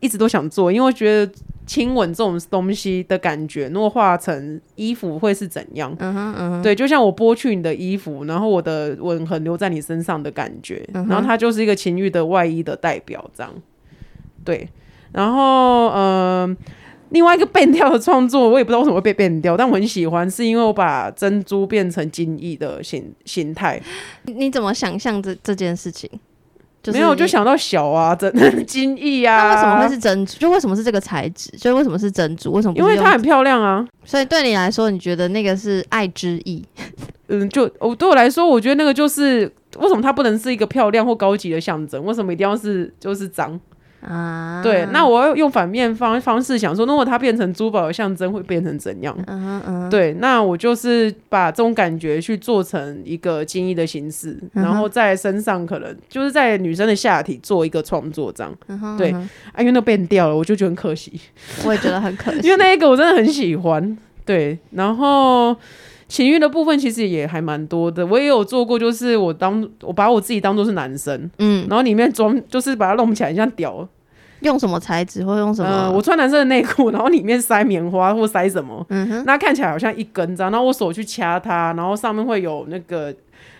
一直都想做，因为我觉得亲吻这种东西的感觉，如果画成衣服会是怎样？嗯哼嗯哼，对，就像我剥去你的衣服，然后我的吻痕留在你身上的感觉，然后它就是一个情欲的外衣的代表，这样。对，然后呃，另外一个变调的创作，我也不知道为什么会被变调，但我很喜欢，是因为我把珍珠变成金翼的形形态。你你怎么想象这这件事情？就是没有，我就想到小啊，真金翼啊那啊，为什么会是？珍珠？就为什么是这个材质？就为什么是珍珠？为什么？因为它很漂亮啊。所以对你来说，你觉得那个是爱之意？嗯，就我对我来说，我觉得那个就是为什么它不能是一个漂亮或高级的象征？为什么一定要是就是脏？啊，对，那我要用反面方方式想说，如果它变成珠宝的象征，会变成怎样？嗯嗯，对，那我就是把这种感觉去做成一个精益的形式，嗯然后在身上可能就是在女生的下体做一个创作，这样。嗯，对嗯啊，因为那变掉了，我就觉得很可惜，我也觉得很可惜，因为那一个我真的很喜欢。对，然后情欲的部分其实也还蛮多的，我也有做过，就是我当我把我自己当做是男生，嗯，然后里面装就是把它弄起来像屌，用什么材质或用什么？呃，我穿男生的内裤，然后里面塞棉花或塞什么，嗯哼，那看起来好像一根这样，然后我手去掐它，然后上面会有那个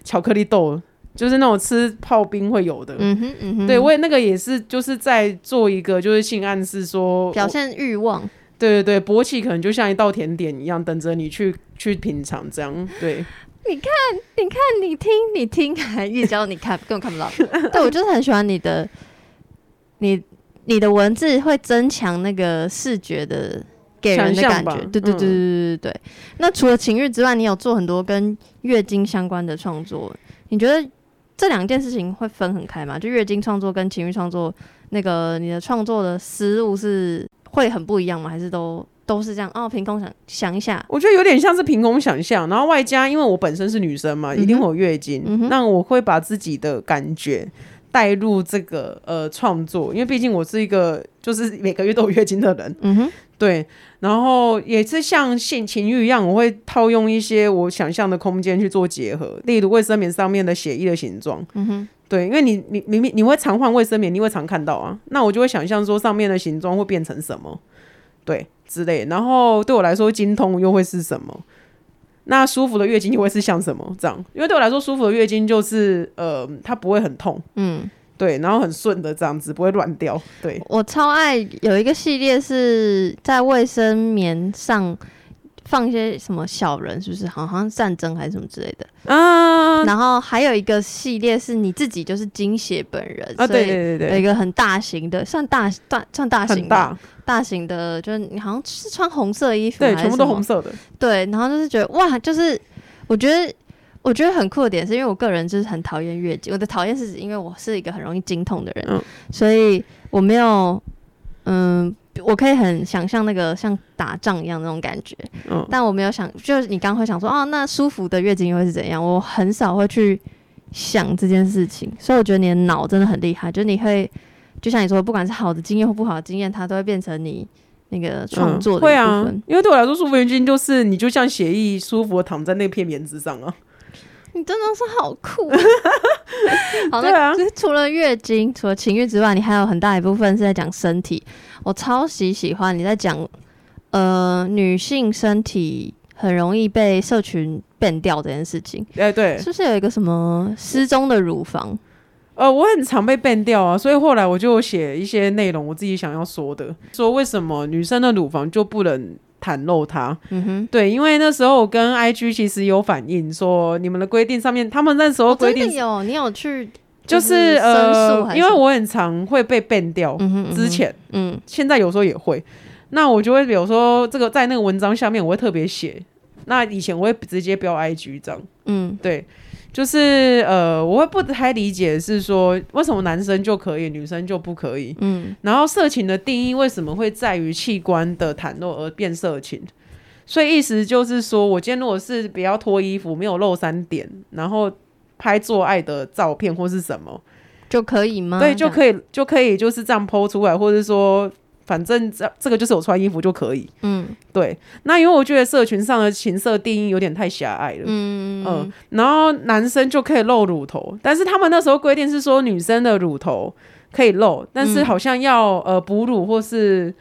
巧克力豆，就是那种吃泡冰会有的。嗯哼嗯哼，对，我也那个也是，就是在做一个就是性暗示说，表现欲望，对对对，勃起可能就像一道甜点一样，等着你去去品尝这样。对，你看，你看，你听，你听，还一直教你看，根本看不到。对我就是很喜欢你的，你你的文字会增强那个视觉的给人的感觉。对对对对对对对。那除了情欲之外，你有做很多跟月经相关的创作，你觉得这两件事情会分很开吗？就月经创作跟情欲创作，那个你的创作的思路是会很不一样吗？还是都都是这样？哦，凭空想想一下，我觉得有点像是凭空想象，然后外加因为我本身是女生嘛，一定会有月经，嗯那我会把自己的感觉带入这个呃创作，因为毕竟我是一个就是每个月都有月经的人，嗯哼，对，然后也是像性情欲一样，我会套用一些我想象的空间去做结合，例如卫生棉上面的血液的形状，嗯哼，对，因为你你明明你会常换卫生棉，你会常看到啊，那我就会想象说上面的形状会变成什么，对之类，然后对我来说精通又会是什么？那舒服的月经又会是像什么？这样，因为对我来说舒服的月经就是呃，它不会很痛，嗯。对，然后很顺的这样子，不会乱掉，对，我超爱有一个系列是在卫生棉上放一些什么小人，是不是？好像战争还是什么之类的。啊然后还有一个系列是你自己就是精血本人啊，对对对对，有一个很大型的，算大大算大型很吧大，大型的，就是你好像是穿红色衣服，对，全部都红色的。对，然后就是觉得哇，就是我觉得我觉得很酷的点是因为我个人就是很讨厌月经，我的讨厌是指因为我是一个很容易经痛的人，嗯所以我没有嗯。我可以很想象那个像打仗一样那种感觉，嗯，但我没有想，就是你刚刚会想说，哦，那舒服的月经又会是怎样？我很少会去想这件事情，所以我觉得你的脑真的很厉害，就是你会，就像你说，不管是好的经验或不好的经验，它都会变成你那个创作的一部会啊分。，因为对我来说，舒服月经就是你就像写意舒服的躺在那片棉子上啊。你真的是好酷！好，对啊就是除了月经、除了情欲之外，你还有很大一部分是在讲身体。我超级喜欢你在讲，呃，女性身体很容易被社群变掉这件事情，哎、对，是不是有一个什么失踪的乳房？呃，我很常被 ban 掉啊，所以后来我就写一些内容，我自己想要说的，说为什么女生的乳房就不能袒露它？嗯哼，对，因为那时候我跟 IG 其实有反映说，你们的规定上面，他们那时候哦，规定有，你有去就是呃，因为我很常会被 ban 掉，嗯之前。嗯。现在有时候也会，那我就会比如说这个在那个文章下面我会特别写，那以前我会直接标 IG 这样。嗯。对，就是呃，我会不太理解是说为什么男生就可以，女生就不可以。嗯然后色情的定义为什么会在于器官的袒露而变色情？所以意思就是说，我今天如果是不要脱衣服，没有露三点，然后拍做爱的照片或是什么，就可以吗？对，就。可以就可以就是这样剖出来，或者说反正这这个就是我穿衣服就可以。嗯。对，那因为我觉得社群上的情色定义有点太狭隘了。嗯。嗯，然后男生就可以露乳头，但是他们那时候规定是说女生的乳头可以露，但是嗯好像要呃哺乳或是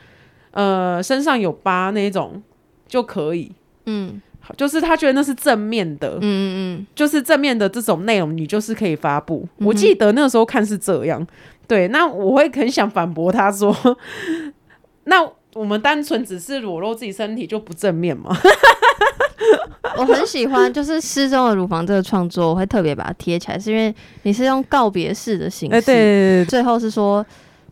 呃身上有疤那一种就可以，嗯。就是他觉得那是正面的，嗯嗯就是正面的这种内容，你就是可以发布。嗯我记得那时候看是这样，对，那我会很想反驳他说，那我们单纯只是裸露自己身体就不正面吗？嗯，我很喜欢就是失踪的乳房这个创作，我会特别把它贴起来，是因为你是用告别式的形式，最后是说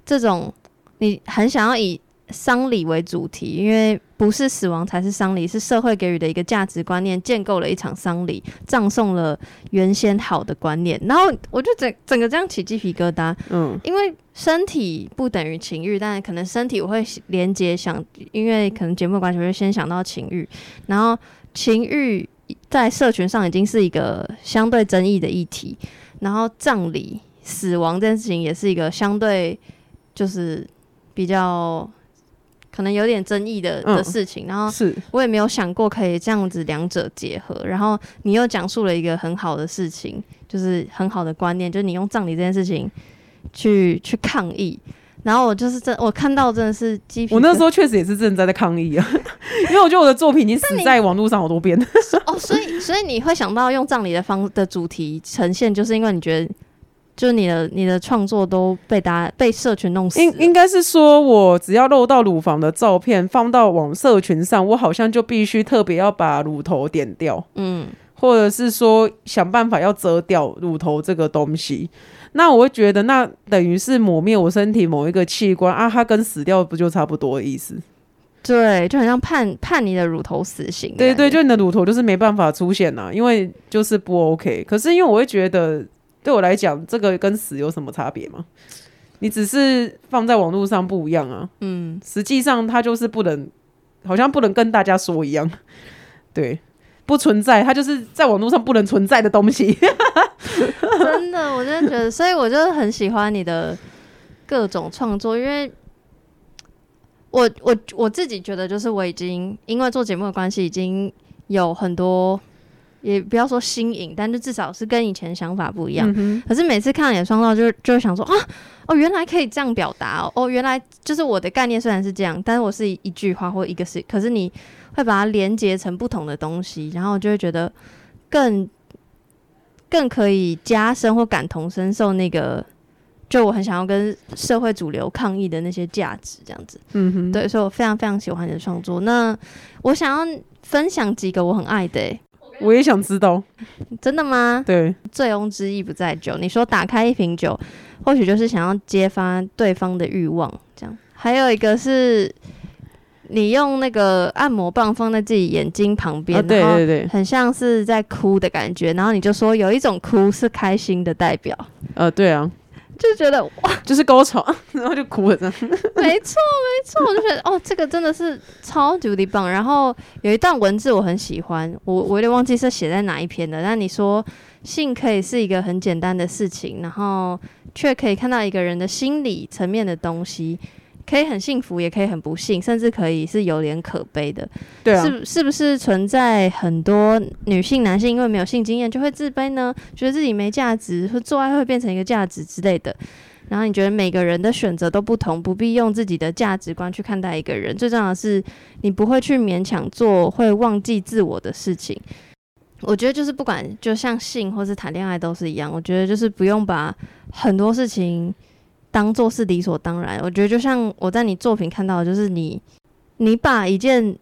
这种你很想要以丧礼为主题，因为不是死亡才是丧礼，是社会给予的一个价值观念，建构了一场丧礼，葬送了原先好的观念。然后我就整整个这样起鸡皮疙瘩，嗯。因为身体不等于情欲，但可能身体我会连接想，因为可能节目的关系，我会先想到情欲，然后情欲在社群上已经是一个相对争议的议题，然后葬礼、死亡这件事情也是一个相对就是比较可能有点争议的的嗯事情，然后是我也没有想过可以这样子两者结合，然后你又讲述了一个很好的事情，就是很好的观念，就是你用葬礼这件事情去去抗议，然后我就是真我看到真的是鸡皮，我那时候确实也是正在在抗议啊，因为我觉得我的作品已经死在网络上好多遍。哦，所以所以你会想到用葬礼的方的主题呈现，就是因为你觉得。就是你的你的创作都被大家被社群弄死应应该是说，我只要露到乳房的照片放到网社群上，我好像就必须特别要把乳头点掉，嗯或者是说想办法要遮掉乳头这个东西。那我会觉得，那等于是抹灭我身体某一个器官啊，它跟死掉不就差不多的意思？对，就很像判判你的乳头死刑对对，就你的乳头就是没办法出现呐、因为就是不 OK。可是因为我会觉得，对我来讲，这个跟死有什么差别吗？你只是放在网络上不一样啊，嗯实际上它就是不能，好像不能跟大家说一样，对，不存在，它就是在网络上不能存在的东西。真的，我真的觉得，所以我就很喜欢你的各种创作，因为我我我自己觉得，就是我已经因为做节目的关系，已经有很多，也不要说新颖，但就至少是跟以前想法不一样。嗯可是每次看到你的创造就，就会想说啊，哦，原来可以这样表达哦，哦，原来就是我的概念虽然是这样，但是我是一一句话或一个是，可是你会把它连接成不同的东西，然后我就会觉得更更可以加深或感同身受那个，就我很想要跟社会主流抗议的那些价值，这样子。嗯哼，对，所以我非常非常喜欢你的创作。那我想要分享几个我很爱的、欸，我也想知道。真的吗？对，醉翁之意不在酒。你说打开一瓶酒，或许就是想要揭发对方的欲望，这样。还有一个是，你用那个按摩棒放在自己眼睛旁边，啊，对对对，很像是在哭的感觉，然后你就说有一种哭是开心的代表，呃，对啊，就觉得哇，就是高潮，然后就哭了这样。没错没错，我就觉得哦，这个真的是超级无敌棒。然后有一段文字我很喜欢，我我有点忘记是写在哪一篇的，但你说性可以是一个很简单的事情，然后却可以看到一个人的心理层面的东西。可以很幸福，也可以很不幸，甚至可以是有点可悲的。对啊，是是不是存在很多女性、男性因为没有性经验就会自卑呢？觉得自己没价值，或做爱会变成一个价值之类的。然后你觉得每个人的选择都不同，不必用自己的价值观去看待一个人。最重要的是，你不会去勉强做会忘记自我的事情。我觉得就是不管就像性或是谈恋爱都是一样，我觉得就是不用把很多事情当做是理所当然。我觉得就像我在你作品看到的，就是你你把一件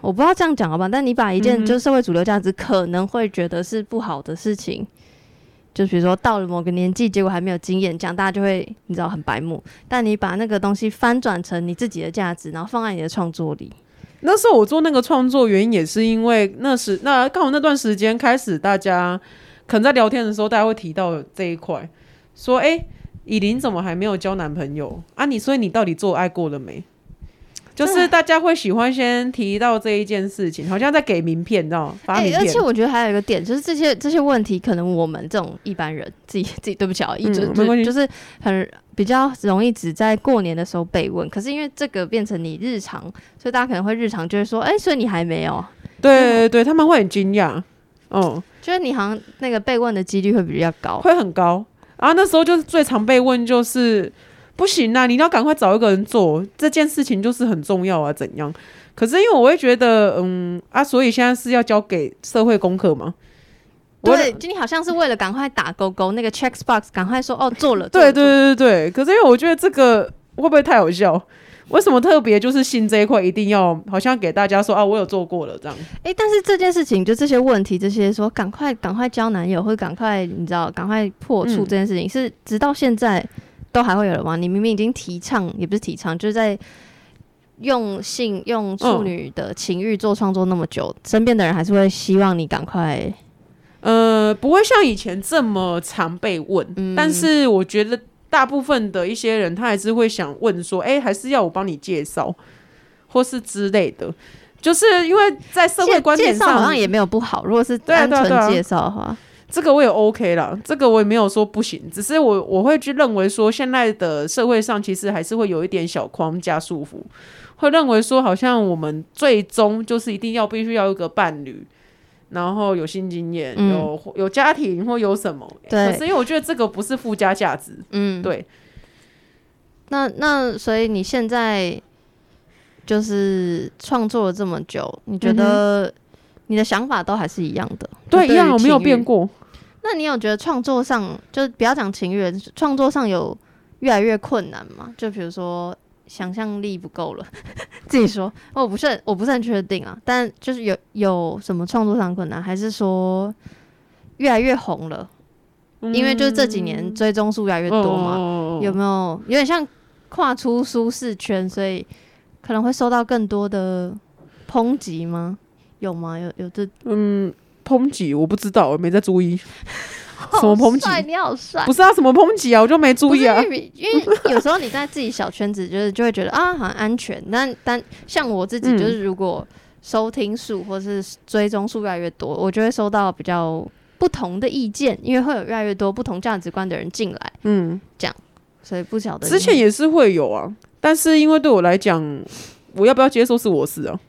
我不知道这样讲好吧，但你把一件就是社会主流价值可能会觉得是不好的事情，就比如说到了某个年纪，结果还没有经验，这样大家就会你知道很白目。但你把那个东西翻转成你自己的价值，然后放在你的创作里，那时候我做那个创作原因也是因为那时那刚好那段时间开始，大家可能在聊天的时候，大家会提到这一块，说：“哎、以琳怎么还没有交男朋友啊？你所以你到底做爱过了没？”就是大家会喜欢先提到这一件事情，好像在给名片，你知道吗？发哎、名片。而且我觉得还有一个点，就是这些这些问题，可能我们这种一般人自己自己对不起啊，一直、嗯没就就是很比较容易只在过年的时候被问。可是因为这个变成你日常，所以大家可能会日常就会说，哎、所以你还没有，对对对，他们会很惊讶，嗯，就是你好像那个被问的几率会比较高。会很高。然后那时候就是最常被问，就是不行啊，你要赶快找一个人做这件事情，就是很重要啊，怎样？可是因为我会觉得，嗯啊，所以现在是要交给社会功课吗？对，就你好像是为了赶快打勾勾，那个 check box 赶快说哦做了。对对对对对，可是因为我觉得这个会不会太好笑？为什么特别就是性这一块一定要好像给大家说啊，我有做过了这样？哎、但是这件事情，就这些问题，这些说赶快赶快交男友，或者赶快你知道赶快破处嗯这件事情，是直到现在都还会有人吗？你明明已经提倡，也不是提倡，就是在用性用处女的情欲做创作那么久，身边的人还是会希望你赶快。呃，不会像以前这么常被问，嗯但是我觉得大部分的一些人，他还是会想问说，哎、还是要我帮你介绍，或是之类的，就是因为在社会观点上，绍好像也没有不好，如果是单纯介绍的话，这个我也 OK 啦，这个我也没有说不行，只是我我会去认为说，现在的社会上其实还是会有一点小框架束缚，会认为说，好像我们最终就是一定要必须要有一个伴侣。然后有新经验，嗯有有家庭或有什么？对可是因为我觉得这个不是附加价值，嗯，对，那那所以你现在就是创作了这么久，你觉得你的想法都还是一样的？对，一样，我没有变过。那你有觉得创作上，就不要讲情欲，创作上有越来越困难吗？就比如说想象力不够了，自己说，我不是很我不是很确定啊，但就是有有什么创作上困难，还是说越来越红了？因为就是这几年追踪数越来越多嘛，嘛有没有有点像跨出舒适圈，所以可能会受到更多的抨击吗？有吗？有有这嗯抨击？我不知道，我没在注意。什么抨击你好帅不！是啊，什么抨击啊？我就没注意啊。因为因为有时候你在自己小圈子，就是就会觉得啊，好像安全。但但像我自己，嗯就是如果收听数或是追踪数越来越多，我就会收到比较不同的意见，因为会有越来越多不同价值观的人进来，嗯，这样所以不晓得之前也是会有啊，但是因为对我来讲，我要不要接受是我事啊。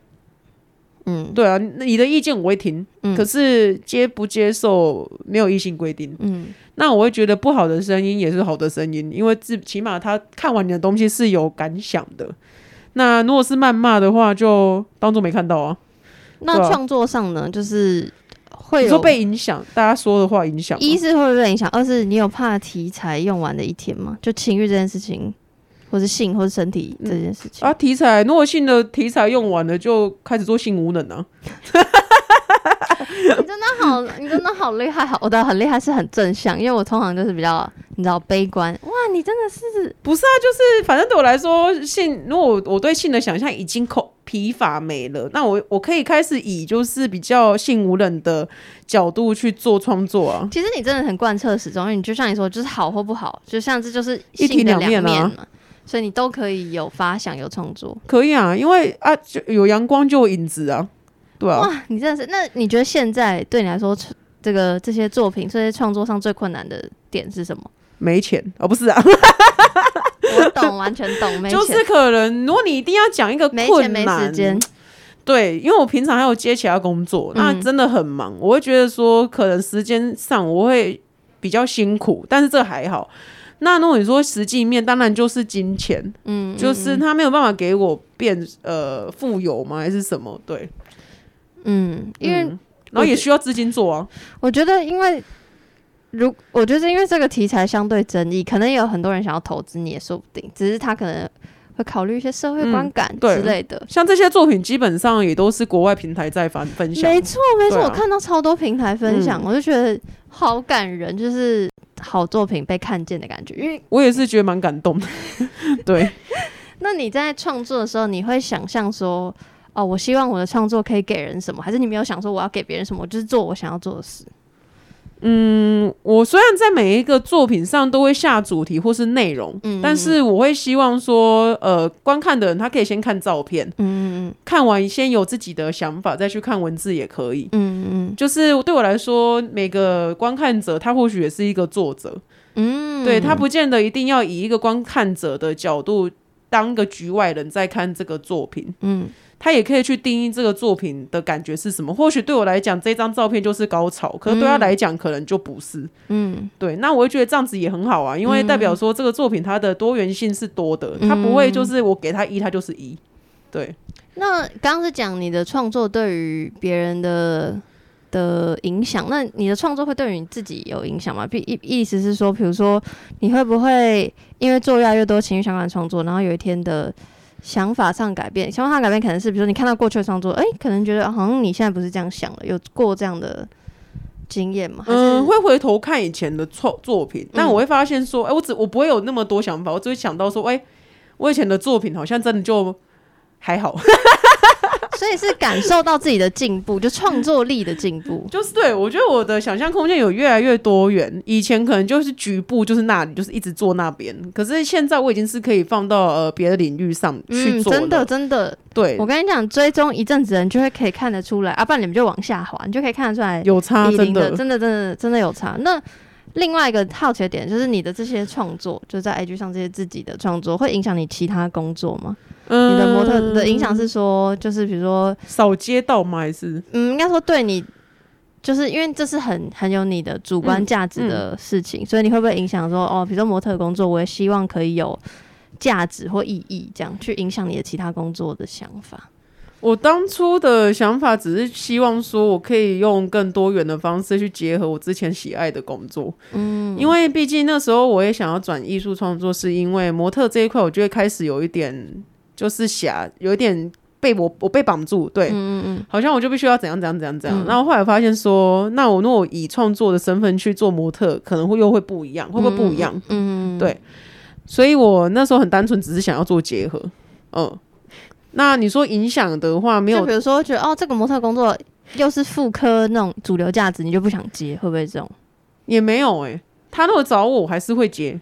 嗯对啊，你的意见我会听，嗯可是接不接受没有硬性规定。嗯那我会觉得不好的声音也是好的声音，因为至起码他看完你的东西是有感想的。那如果是谩骂的话，就当做没看到啊。那创作上呢，就是会有你说被影响，大家说的话影响。一是会不会被影响，二是你有怕题材用完的一天吗？就情欲这件事情，或是性或是身体这件事情。啊，题材如果性的题材用完了，就开始做性无能啊。你真的好，你真的好厉害，好，我的很厉害是很正向，因为我通常就是比较你知道悲观。哇，你真的是不是啊，就是反正对我来说，性如果我我对性的想象已经口疲乏没了，那我我可以开始以就是比较性无能的角度去做创作啊。其实你真的很贯彻始终，因为你就像你说，就是好或不好，就像这就是一体两面啊嘛，所以你都可以有发想有创作。可以啊，因为啊，就有阳光就有影子啊，对啊。哇，你真的是，那你觉得现在对你来说，这个这些作品这些创作上最困难的点是什么？没钱哦，不是啊，我懂，完全懂，没钱就是可能如果你一定要讲一个没钱没困难，时间，对，因为我平常还有接其他工作，那嗯真的很忙，我会觉得说可能时间上我会比较辛苦，但是这还好。那如果你说实际面，当然就是金钱，嗯，就是嗯他没有办法给我变呃富有吗？还是什么？对，嗯，因为嗯然后也需要资金做啊。我觉得，因为如我觉得，因为这个题材相对争议，可能也有很多人想要投资你也说不定，只是他可能会考虑一些社会观感之类的。像这些作品，基本上也都是国外平台在分分享。没错，没错，啊我看到超多平台分享，嗯我就觉得好感人，就是好作品被看见的感觉。因为我也是觉得蛮感动的。对，那你在创作的时候，你会想象说，哦，我希望我的创作可以给人什么，还是你没有想说我要给别人什么，我就是做我想要做的事？嗯，我虽然在每一个作品上都会下主题或是内容，嗯但是我会希望说，呃，观看的人他可以先看照片，嗯嗯看完先有自己的想法，再去看文字也可以。嗯嗯。就是对我来说，每个观看者他或许也是一个作者，嗯，对他不见得一定要以一个观看者的角度当个局外人在看这个作品，嗯他也可以去定义这个作品的感觉是什么。或许对我来讲，这张照片就是高潮，可是对他来讲可能就不是。嗯对，那我会觉得这样子也很好啊，因为代表说这个作品它的多元性是多的，它不会就是我给他一，他就是一。对，那刚刚是讲你的创作对于别人的的影响，那你的创作会对于你自己有影响吗？意意意思是说，比如说你会不会因为做越来越多情绪相关的创作，然后有一天的想法上改变，想法上改变可能是比如说你看到过去的创作，哎、可能觉得好像你现在不是这样想了，有过这样的经验吗？嗯，会回头看以前的创作品，但我会发现说，哎、我只我不会有那么多想法，我只会想到说，哎、我以前的作品好像真的就还好，所以是感受到自己的进步，就创作力的进步。就是对我觉得我的想象空间有越来越多元。以前可能就是局部，就是那里，就是一直做那边，可是现在我已经是可以放到呃别的领域上去嗯，做嗯。真的真的，对我，跟你讲，追踪一阵子人就会可以看得出来，啊，不然你们就往下滑，你就可以看得出来有差，真的。真的真的真的有差。那另外一个好奇的点就是你的这些创作，就在 IG 上这些自己的创作，会影响你其他工作吗？嗯你的模特的影响是说，就是比如说，扫街道吗？还是嗯，应该说对你。就是因为这是很很有你的主观价值的事情，所以你会不会影响说哦，比如说模特工作，我也希望可以有价值或意义，这样去影响你的其他工作的想法？我当初的想法只是希望说，我可以用更多元的方式去结合我之前喜爱的工作。嗯，因为毕竟那时候我也想要转艺术创作，是因为模特这一块，我就会开始有一点就是狭，有一点被我我被绑住，对，嗯嗯好像我就必须要怎样怎样怎样。怎样。然后后来发现说，那我如果以创作的身份去做模特，可能会又会不一样，会不会不一样？嗯，对。所以我那时候很单纯，只是想要做结合。嗯，那你说影响的话，没有比如说觉得哦，这个模特工作又是妇科那种主流价值，你就不想接，会不会这种？也没有哎、他如果找我，我还是会接。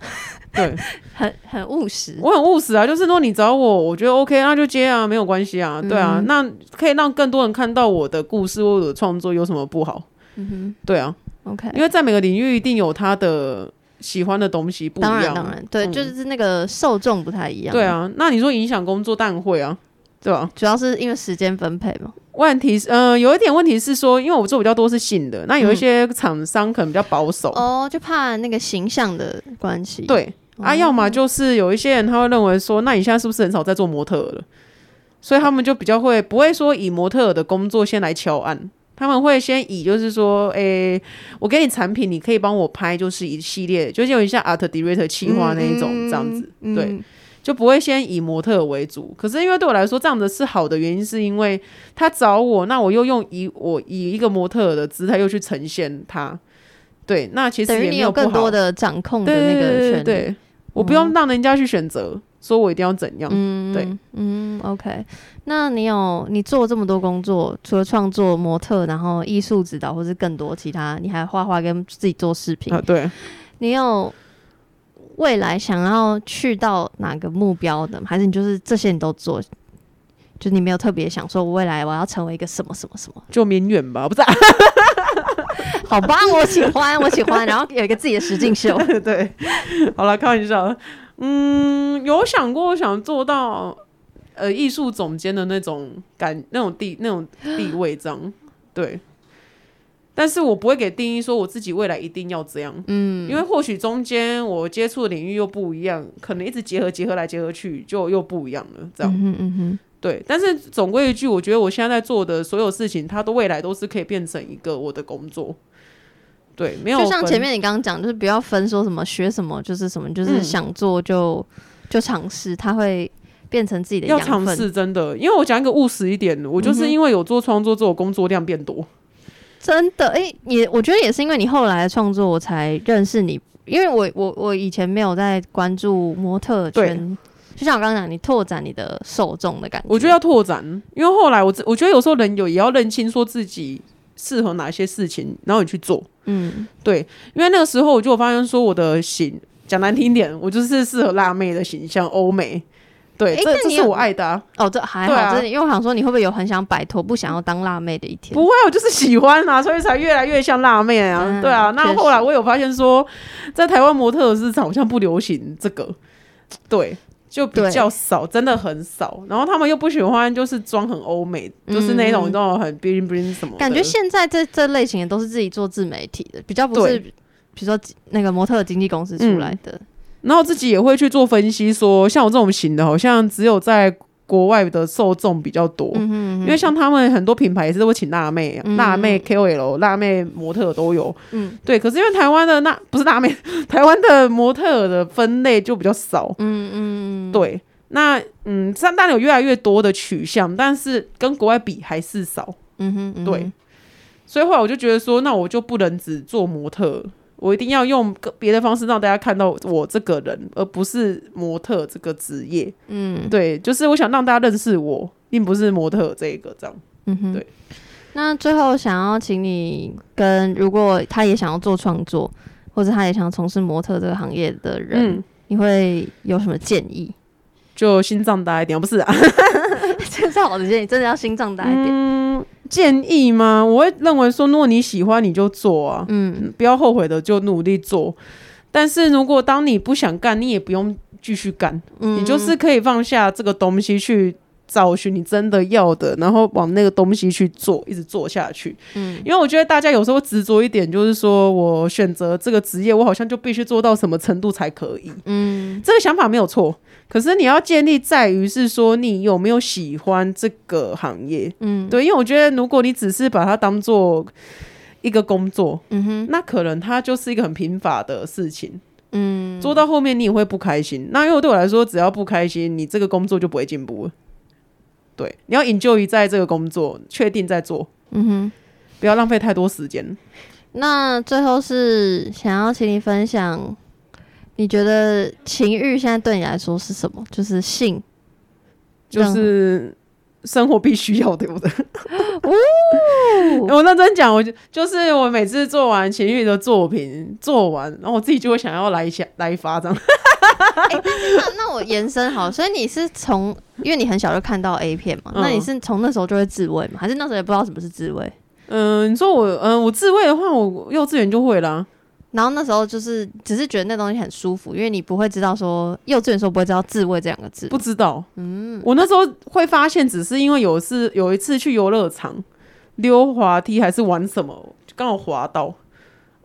对 很很务实？我很务实啊，就是说你找我，我觉得 OK，那就接啊，没有关系啊，对啊，嗯那可以让更多人看到我的故事或者创作有什么不好？嗯哼对啊，，OK，因为在每个领域一定有他的喜欢的东西不一当然样，当然，对，嗯就是那个受众不太一样。对，啊。那你说影响工作，当然会啊，对吧？主要是因为时间分配嘛。问题是，呃，有一点问题是说，因为我做比较多是性的，那有一些厂商可能比较保守，哦，就怕那个形象的关系。，对啊，要么就是有一些人他会认为说，那你现在是不是很少在做模特了？所以他们就比较会不会说以模特的工作先来敲案，他们会先以就是说，诶、我给你产品，你可以帮我拍，就是一系列，就是有点像 art director 企划那一种、这样子，嗯。对，，就不会先以模特为主。可是因为对我来说，这样子是好的原因，是因为他找我，那我又用以我以一个模特的姿态又去呈现他，对，那其实等于你有也没不好更多的掌控的那个对对对权我不用让人家去选择，说我一定要怎样。嗯，对，嗯，OK。那你有你做这么多工作，除了创作、模特，然后艺术指导，或是更多其他，你还画画跟自己做视频，啊，对，你有未来想要去到哪个目标的吗？还是你就是这些你都做？就你没有特别想说，我未来我要成为一个什么什么什么？就明远吧，不是、啊？好棒，我喜欢，我喜欢。然后有一个自己的实境秀，对，好了，开玩笑。嗯，有想过想做到呃艺术总监的那种感，那种地那种地位这样，对。但是我不会给定义说我自己未来一定要这样，嗯，因为或许中间我接触的领域又不一样，可能一直结合结合来结合去就又不一样了，这样。嗯哼嗯哼，对，但是总归一句，我觉得我现在在做的所有事情，它的未来都是可以变成一个我的工作。对，没有就像前面你刚刚讲，就是不要分说什么学什么就是什么，就是嗯想做就、就尝试，它会变成自己的要养分。尝试，真的，因为我讲一个务实一点的，我就是因为有做创作之后，工作量变多。真的，哎、也我觉得也是因为你后来的创作，我才认识你。因为我我我以前没有在关注模特圈，就像我刚刚讲，你拓展你的受众的感觉。我觉得要拓展，因为后来我自我觉得有时候人有也要认清说自己适合哪些事情，然后你去做。嗯对，因为那个时候我就有发现说，我的型讲难听点，我就是适合辣妹的形象，欧美。对，这这是我爱的、啊。哦，这还好，对啊这因为我想说你会不会有很想摆脱不想要当辣妹的一天？不会，我就是喜欢啊，所以才越来越像辣妹啊。嗯对啊，那后来我有发现说，在台湾模特的市场好像不流行这个，对，就比较少，真的很少。然后他们又不喜欢，就是装很欧美，就是那种嗯那种很 bling bling 什么。感觉现在这这类型的都是自己做自媒体的，比较不是比如说那个模特经纪公司出来的。然后自己也会去做分析说像我这种型的，好像只有在国外的受众比较多。嗯哼嗯因为像他们很多品牌也是会请辣妹、辣妹 KOL、辣妹模特都有。嗯对，可是因为台湾的那不是辣妹，台湾的模特的分类就比较少。嗯嗯，对，那嗯，这当然有越来越多的取向，但是跟国外比还是少。嗯哼，嗯哼对，所以后来我就觉得说，那我就不能只做模特儿，我一定要用个别的方式让大家看到我这个人，而不是模特这个职业。嗯对，就是我想让大家认识我，并不是模特儿这个这样。嗯哼，对。那最后想要请你跟，如果他也想要做创作，或者他也想从事模特这个行业的人，嗯，你会有什么建议？就心脏大一点，不是啊？这是好的建议，真的要心脏大一点。嗯，建议吗？我会认为说，如果你喜欢，你就做啊，嗯嗯不要后悔的就努力做。但是如果当你不想干，你也不用继续干，嗯你就是可以放下这个东西去找寻你真的要的，然后往那个东西去做，一直做下去。嗯因为我觉得大家有时候执着一点，就是说我选择这个职业，我好像就必须做到什么程度才可以。嗯这个想法没有错，可是你要建立在于是说你有没有喜欢这个行业。嗯对，因为我觉得如果你只是把它当做一个工作，嗯哼那可能它就是一个很贫乏的事情，嗯做到后面你也会不开心。那因为对我来说，只要不开心，你这个工作就不会进步了。对，你要引咎于在这个工作，确定在做，嗯哼。不要浪费太多时间。那最后是想要请你分享，你觉得情欲现在对你来说是什么？就是性，就是生活必须要的，对不对？哦 我认真讲，我就就是我每次做完情欲的作品做完，然后我自己就会想要来一下来一发这样。那那我延伸好，所以你是从，因为你很小就看到 A 片嘛，嗯那你是从那时候就会自慰吗？还是那时候也不知道什么是自慰？嗯、你说我嗯、我自慰的话，我幼稚园就会啦。然后那时候就是只是觉得那东西很舒服，因为你不会知道说幼稚园的时候不会知道自慰这两个字。不。知道，嗯，我那时候会发现，只是因为有一次有一次去游乐场溜滑梯还是玩什么，就刚好滑到，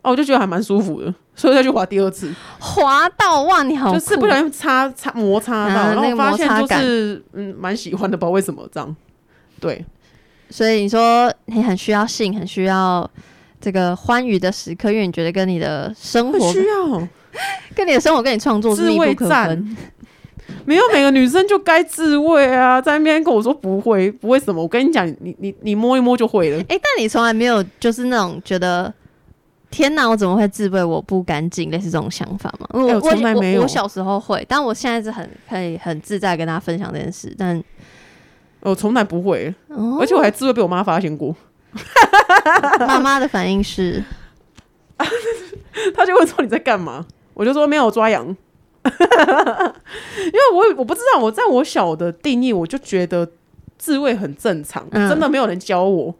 哦，我就觉得还蛮舒服的，所以再去滑第二次，滑到哇，你好，就是不小心擦擦摩擦到，然后发现就是嗯蛮喜欢的，不知道为什么这样，对，所以你说你很需要性，很需要这个欢愉的时刻，因为你觉得跟你的生活、需要 跟你的生活、跟你创作是自慰密不可分。没有每个女生就该自慰啊，在那边跟我说不会，不会什么，我跟你讲，你你你摸一摸就会了。哎、但你从来没有就是那种觉得。天哪！我怎么会自慰？我不干净，类似这种想法吗？我、从来没有我。我小时候会，但我现在是很可以很自在跟大家分享这件事。但我从来不会，哦而且我还自慰被我妈发现过。妈妈的反应是，他就会说你在干嘛？我就说没有抓羊，因为我我不知道我在我小的定义，我就觉得自慰很正常，嗯。真的没有人教我，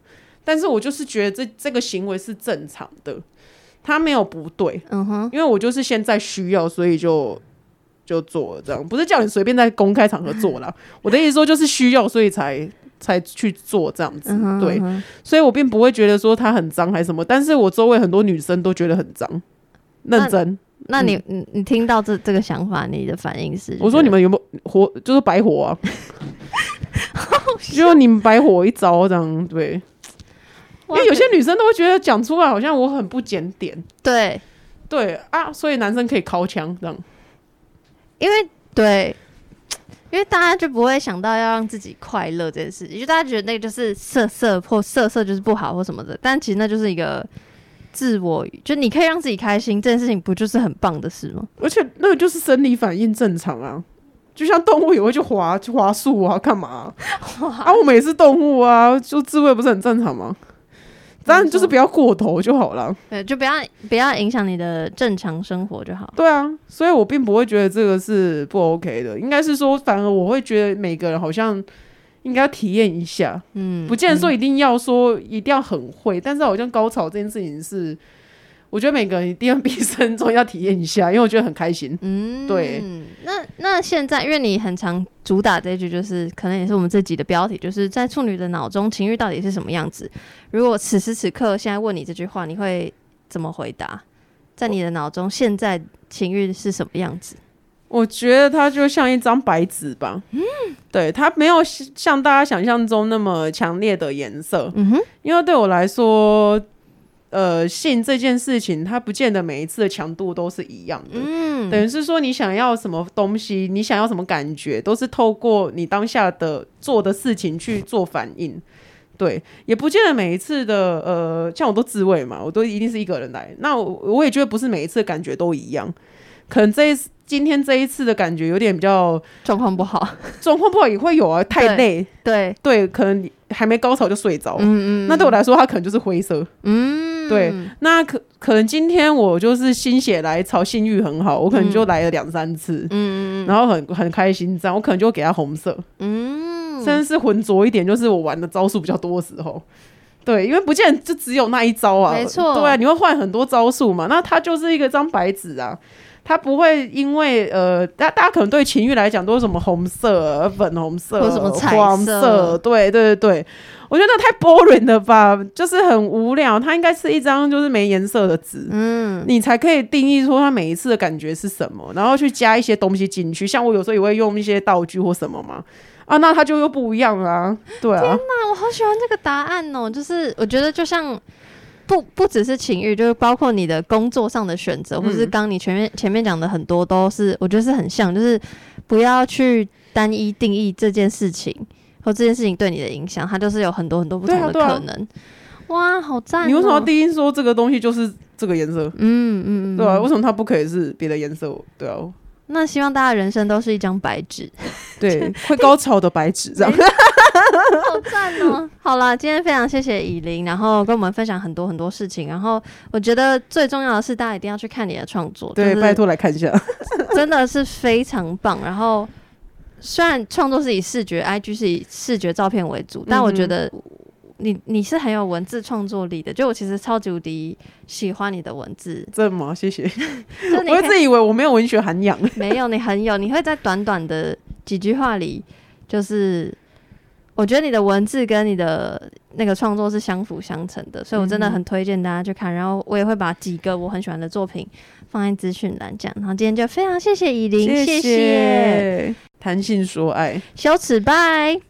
但是我就是觉得这这个行为是正常的，他没有不对，嗯哼，因为我就是现在需要，所以就就做了这样，不是叫你随便在公开场合做了。我的意思说就是需要，所以才才去做这样子，嗯，对嗯，所以我并不会觉得说它很脏还是什么，但是我周围很多女生都觉得很脏，认真。那你你你听到这这个想法，你的反应是？我说你们有没有活，就是白活啊？就你们白活一招这样，对，因为有些女生都会觉得讲出来好像我很不检点，对，对啊，所以男生可以靠枪这样，因为对，因为大家就不会想到要让自己快乐这件事，情就大家觉得那个就是色色或色色就是不好或什么的，但其实那就是一个自我，就你可以让自己开心，这件事情不就是很棒的事吗？而且那个就是生理反应正常啊。就像动物也会去滑去滑树啊，干嘛啊？啊，我们也是动物啊，就自慰不是很正常吗？当然就是不要过头就好了。对，就不要不要影响你的正常生活就好。对啊，所以我并不会觉得这个是不 OK 的，应该是说，反而我会觉得每个人好像应该体验一下，嗯，不见得说一定要说一定要很会，但是好像高潮这件事情是，我觉得每个人一定要毕生中要体验一下，因为我觉得很开心。嗯，对。那那现在，因为你很常主打这句，就是可能也是我们这集的标题，就是在处女的脑中，情欲到底是什么样子？如果此时此刻现在问你这句话，你会怎么回答？在你的脑中，现在情欲是什么样子？我觉得它就像一张白纸吧，嗯，对，它没有像大家想象中那么强烈的颜色，嗯哼，因为对我来说。呃，性这件事情，它不见得每一次的强度都是一样的。嗯，等于是说，你想要什么东西，你想要什么感觉，都是透过你当下的做的事情去做反应。对，也不见得每一次的呃，像我都自慰嘛，我都一定是一个人来。那我我也觉得不是每一次的感觉都一样，可能这一次。今天这一次的感觉有点比较状况不好，状况不好也会有啊，太累，对。对，可能还没高潮就睡着，嗯嗯，那对我来说，它可能就是灰色，嗯，对，那可可能今天我就是心血来潮，性欲很好，我可能就来了两三次，嗯嗯，然后很很开心，这样我可能就给他红色，嗯，甚至是浑浊一点，就是我玩的招数比较多的时候，对，因为不见就只有那一招啊，没错，对啊，你会换很多招数嘛，那它就是一个张白纸啊。他不会因为呃，大大家可能对情欲来讲都是什么红色、粉红色、什么黄色，对对对对，我觉得那太 boring 了吧，就是很无聊。它应该是一张就是没颜色的纸，嗯，你才可以定义出它每一次的感觉是什么，然后去加一些东西进去。像我有时候也会用一些道具或什么嘛，啊，那它就又不一样啊，对啊。天哪，我好喜欢这个答案哦，就是我觉得就像。不不只是情欲，就是包括你的工作上的选择，或者是刚你前面前面讲的很多都是，我觉得是很像，就是不要去单一定义这件事情或这件事情对你的影响，它就是有很多很多不同的可能。哇，好赞！你为什么要第一说这个东西就是这个颜色？嗯嗯嗯，对啊，为什么它不可以是别的颜色？对啊。那希望大家人生都是一张白纸，对，会高潮的白纸，这样。好赞哦！好了，今天非常谢谢以琳，然后跟我们分享很多很多事情。然后我觉得最重要的是，大家一定要去看你的创作。对，拜托来看一下，真的是非常棒。然后虽然创作是以视觉，IG 是以视觉照片为主，但我觉得你你是很有文字创作力的。就我其实超级无敌喜欢你的文字，真的吗？谢谢。我一直以为我没有文学涵养，没有，你很有。你会在短短的几句话里，就是。我觉得你的文字跟你的那个创作是相辅相成的，所以我真的很推荐大家去看。然后我也会把几个我很喜欢的作品放在资讯栏讲。然后今天就非常谢谢以琳，谢谢谈性说爱，羞耻拜。